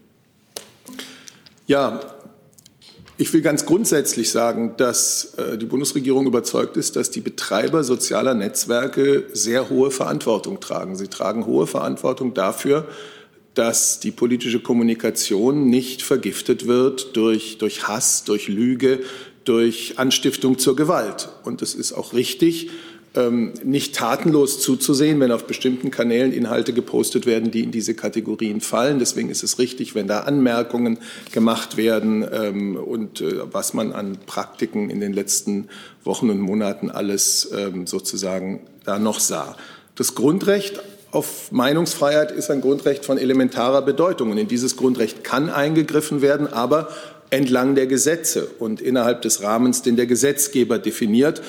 Ja, ich will ganz grundsätzlich sagen, dass äh, die Bundesregierung überzeugt ist, dass die Betreiber sozialer Netzwerke sehr hohe Verantwortung tragen. Sie tragen hohe Verantwortung dafür, dass die politische Kommunikation nicht vergiftet wird durch, durch Hass, durch Lüge, durch Anstiftung zur Gewalt. Und es ist auch richtig, nicht tatenlos zuzusehen, wenn auf bestimmten Kanälen Inhalte gepostet werden, die in diese Kategorien fallen. Deswegen ist es richtig, wenn da Anmerkungen gemacht werden ähm, und äh, was man an Praktiken in den letzten Wochen und Monaten alles ähm, sozusagen da noch sah. Das Grundrecht auf Meinungsfreiheit ist ein Grundrecht von elementarer Bedeutung. Und in dieses Grundrecht kann eingegriffen werden, aber entlang der Gesetze und innerhalb des Rahmens, den der Gesetzgeber definiert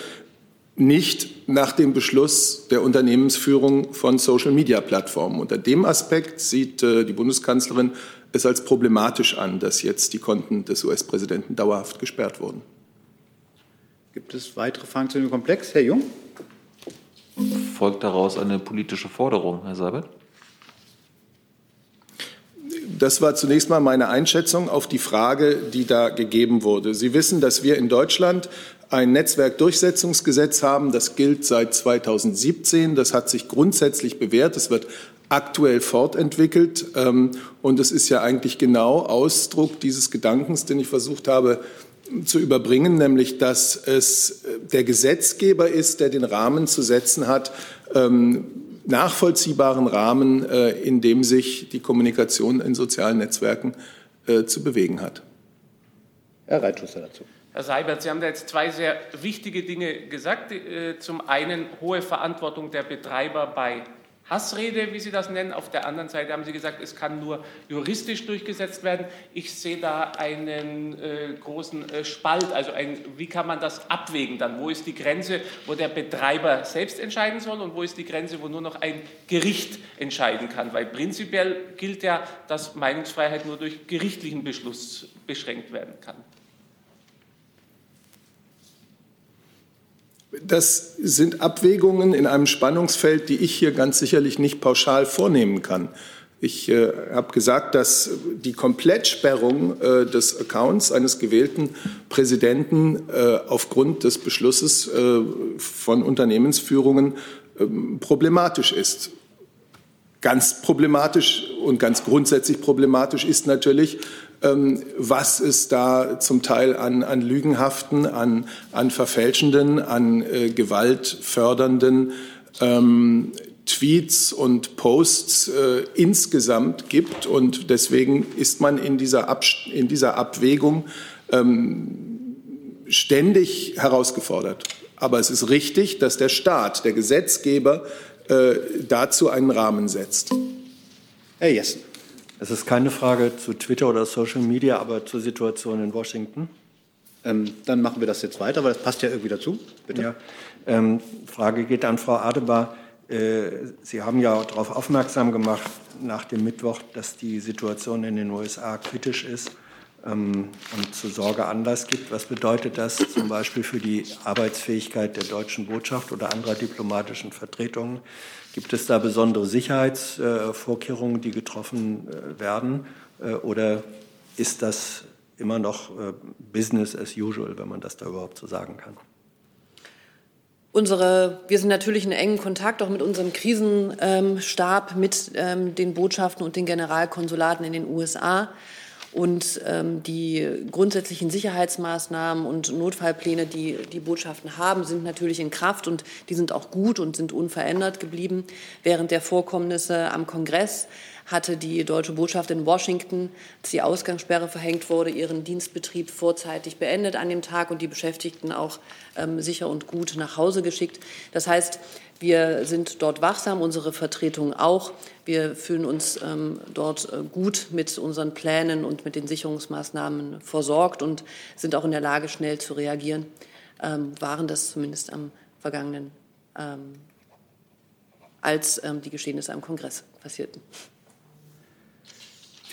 nicht nach dem Beschluss der Unternehmensführung von Social-Media-Plattformen. Unter dem Aspekt sieht äh, die Bundeskanzlerin es als problematisch an, dass jetzt die Konten des US-Präsidenten dauerhaft gesperrt wurden. Gibt es weitere Fragen zu dem Komplex? Herr Jung? Folgt daraus eine politische Forderung, Herr Seibert? Das war zunächst mal meine Einschätzung auf die Frage, die da gegeben wurde. Sie wissen, dass wir in Deutschland ein Netzwerkdurchsetzungsgesetz haben. Das gilt seit 2017. Das hat sich grundsätzlich bewährt. Es wird aktuell fortentwickelt. Ähm, und es ist ja eigentlich genau Ausdruck dieses Gedankens, den ich versucht habe zu überbringen, nämlich dass es der Gesetzgeber ist, der den Rahmen zu setzen hat, ähm, nachvollziehbaren Rahmen, äh, in dem sich die Kommunikation in sozialen Netzwerken äh, zu bewegen hat. Herr Reitschuster dazu. Herr Seibert, Sie haben da jetzt zwei sehr wichtige Dinge gesagt. Äh, zum einen hohe Verantwortung der Betreiber bei Hassrede, wie Sie das nennen. Auf der anderen Seite haben Sie gesagt, es kann nur juristisch durchgesetzt werden. Ich sehe da einen äh, großen äh, Spalt. Also ein, wie kann man das abwägen dann? Wo ist die Grenze, wo der Betreiber selbst entscheiden soll und wo ist die Grenze, wo nur noch ein Gericht entscheiden kann? Weil prinzipiell gilt ja, dass Meinungsfreiheit nur durch gerichtlichen Beschluss beschränkt werden kann. Das sind Abwägungen in einem Spannungsfeld, die ich hier ganz sicherlich nicht pauschal vornehmen kann. Ich äh, habe gesagt, dass die Komplettsperrung äh, des Accounts eines gewählten Präsidenten äh, aufgrund des Beschlusses äh, von Unternehmensführungen ähm, problematisch ist. Ganz problematisch und ganz grundsätzlich problematisch ist natürlich, was es da zum Teil an, an Lügenhaften, an, an Verfälschenden, an äh, gewaltfördernden ähm, Tweets und Posts äh, insgesamt gibt. Und deswegen ist man in dieser, Ab in dieser Abwägung ähm, ständig herausgefordert. Aber es ist richtig, dass der Staat, der Gesetzgeber, äh, dazu einen Rahmen setzt. Herr Jessen. Es ist keine Frage zu Twitter oder Social Media, aber zur Situation in Washington. Ähm, dann machen wir das jetzt weiter, weil das passt ja irgendwie dazu. Bitte. Ja. Ähm, Frage geht an Frau Adebar. Äh, Sie haben ja darauf aufmerksam gemacht nach dem Mittwoch, dass die Situation in den USA kritisch ist ähm, und zu Sorge Anlass gibt. Was bedeutet das zum Beispiel für die Arbeitsfähigkeit der deutschen Botschaft oder anderer diplomatischen Vertretungen? Gibt es da besondere Sicherheitsvorkehrungen, die getroffen äh, werden? Äh, oder ist das immer noch äh, Business as usual, wenn man das da überhaupt so sagen kann? Unsere, wir sind natürlich in engem Kontakt auch mit unserem Krisenstab, mit ähm, den Botschaften und den Generalkonsulaten in den USA. Und ähm, die grundsätzlichen Sicherheitsmaßnahmen und Notfallpläne, die die Botschaften haben, sind natürlich in Kraft und die sind auch gut und sind unverändert geblieben. Während der Vorkommnisse am Kongress hatte die deutsche Botschaft in Washington, als die Ausgangssperre verhängt wurde, ihren Dienstbetrieb vorzeitig beendet an dem Tag und die Beschäftigten auch ähm, sicher und gut nach Hause geschickt. Das heißt, wir sind dort wachsam, unsere Vertretung auch. Wir fühlen uns ähm, dort äh, gut mit unseren Plänen und mit den Sicherungsmaßnahmen versorgt und sind auch in der Lage, schnell zu reagieren. Ähm, waren das zumindest am vergangenen, ähm, als ähm, die Geschehnisse am Kongress passierten.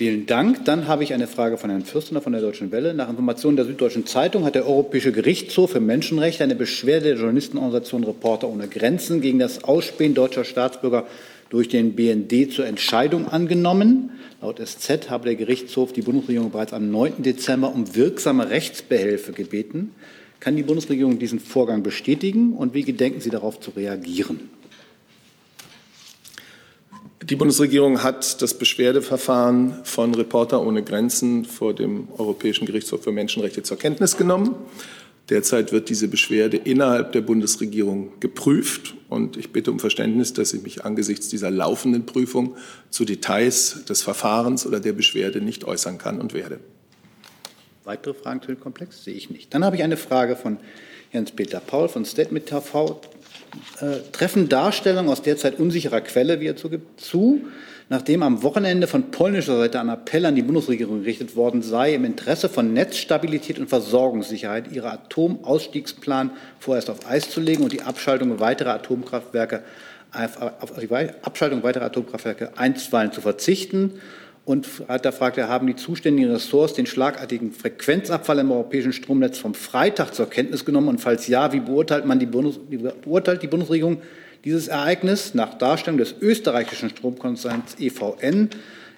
Vielen Dank. Dann habe ich eine Frage von Herrn Fürstner von der Deutschen Welle. Nach Informationen der Süddeutschen Zeitung hat der Europäische Gerichtshof für Menschenrechte eine Beschwerde der Journalistenorganisation Reporter ohne Grenzen gegen das Ausspähen deutscher Staatsbürger durch den BND zur Entscheidung angenommen. Laut SZ habe der Gerichtshof die Bundesregierung bereits am 9. Dezember um wirksame Rechtsbehelfe gebeten. Kann die Bundesregierung diesen Vorgang bestätigen und wie gedenken Sie darauf zu reagieren? Die Bundesregierung hat das Beschwerdeverfahren von Reporter ohne Grenzen vor dem Europäischen Gerichtshof für Menschenrechte zur Kenntnis genommen. Derzeit wird diese Beschwerde innerhalb der Bundesregierung geprüft. Und ich bitte um Verständnis, dass ich mich angesichts dieser laufenden Prüfung zu Details des Verfahrens oder der Beschwerde nicht äußern kann und werde. Weitere Fragen zu dem Komplex sehe ich nicht. Dann habe ich eine Frage von Jens-Peter Paul von Statement TV äh, treffen Darstellungen aus derzeit unsicherer Quelle, wie er zugibt, zu, nachdem am Wochenende von polnischer Seite ein Appell an die Bundesregierung gerichtet worden sei, im Interesse von Netzstabilität und Versorgungssicherheit ihren Atomausstiegsplan vorerst auf Eis zu legen und die Abschaltung weiterer Atomkraftwerke auf die Abschaltung weiterer Atomkraftwerke einstweilen zu verzichten und da fragt er, haben die zuständigen Ressorts den schlagartigen Frequenzabfall im europäischen Stromnetz vom Freitag zur Kenntnis genommen? Und falls ja, wie beurteilt, man die, Bundes beurteilt die Bundesregierung dieses Ereignis? Nach Darstellung des österreichischen Stromkonzerns EVN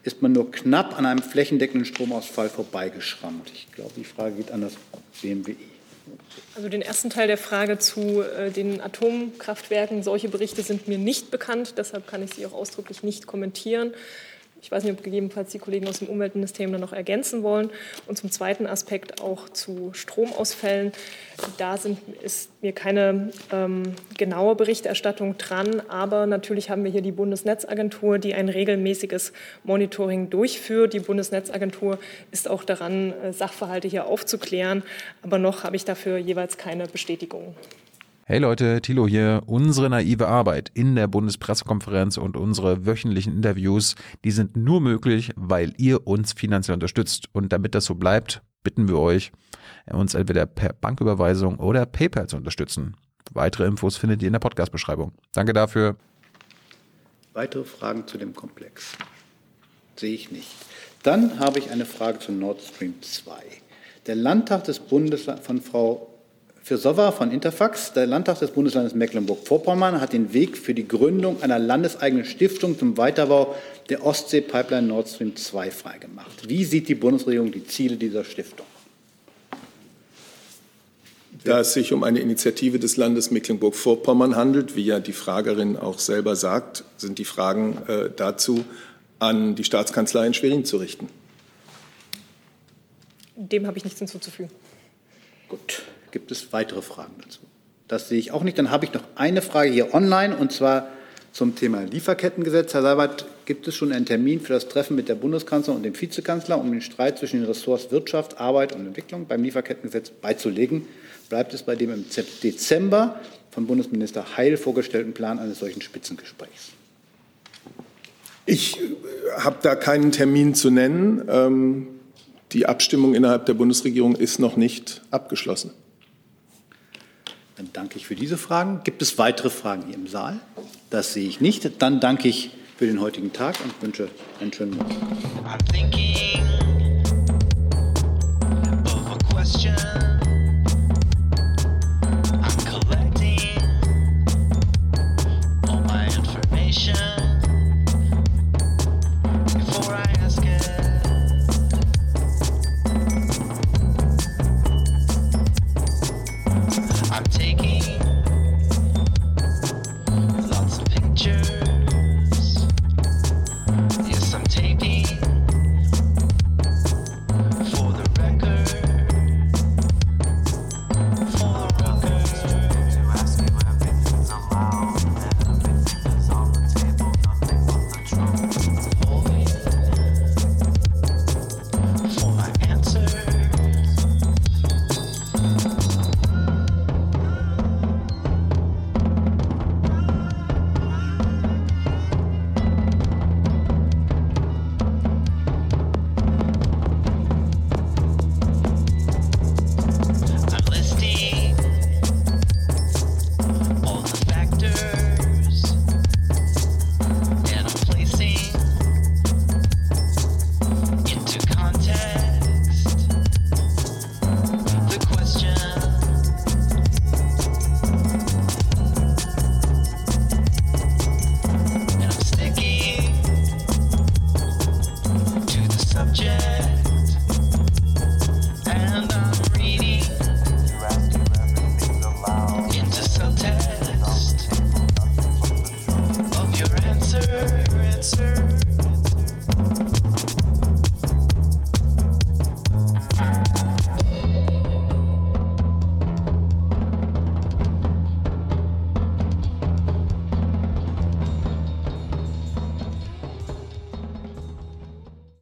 ist man nur knapp an einem flächendeckenden Stromausfall vorbeigeschrammt. Ich glaube, die Frage geht an das BMWI. Also den ersten Teil der Frage zu äh, den Atomkraftwerken, solche Berichte sind mir nicht bekannt, deshalb kann ich sie auch ausdrücklich nicht kommentieren. Ich weiß nicht, ob gegebenenfalls die Kollegen aus dem Umweltministerium dann noch ergänzen wollen. Und zum zweiten Aspekt auch zu Stromausfällen. Da sind, ist mir keine ähm, genaue Berichterstattung dran, aber natürlich haben wir hier die Bundesnetzagentur, die ein regelmäßiges Monitoring durchführt. Die Bundesnetzagentur ist auch daran, äh, Sachverhalte hier aufzuklären, aber noch habe ich dafür jeweils keine Bestätigung. Hey Leute, Thilo hier. Unsere naive Arbeit in der Bundespressekonferenz und unsere wöchentlichen Interviews, die sind nur möglich, weil ihr uns finanziell unterstützt. Und damit das so bleibt, bitten wir euch, uns entweder per Banküberweisung oder PayPal zu unterstützen. Weitere Infos findet ihr in der Podcast-Beschreibung. Danke dafür. Weitere Fragen zu dem Komplex? Sehe ich nicht. Dann habe ich eine Frage zu Nord Stream 2. Der Landtag des Bundes von Frau Firsova von Interfax, der Landtag des Bundeslandes Mecklenburg-Vorpommern, hat den Weg für die Gründung einer landeseigenen Stiftung zum Weiterbau der Ostsee-Pipeline Nord Stream 2 freigemacht. Wie sieht die Bundesregierung die Ziele dieser Stiftung? Da es sich um eine Initiative des Landes Mecklenburg-Vorpommern handelt, wie ja die Fragerin auch selber sagt, sind die Fragen äh, dazu an die Staatskanzlei in Schwerin zu richten. Dem habe ich nichts hinzuzufügen. Gut. Gibt es weitere Fragen dazu? Das sehe ich auch nicht. Dann habe ich noch eine Frage hier online und zwar zum Thema Lieferkettengesetz. Herr Seibert, gibt es schon einen Termin für das Treffen mit der Bundeskanzlerin und dem Vizekanzler, um den Streit zwischen den Ressorts Wirtschaft, Arbeit und Entwicklung beim Lieferkettengesetz beizulegen? Bleibt es bei dem im Dezember von Bundesminister Heil vorgestellten Plan eines solchen Spitzengesprächs? Ich äh, habe da keinen Termin zu nennen. Ähm, die Abstimmung innerhalb der Bundesregierung ist noch nicht abgeschlossen. Dann danke ich für diese Fragen. Gibt es weitere Fragen hier im Saal? Das sehe ich nicht. Dann danke ich für den heutigen Tag und wünsche einen schönen Morgen.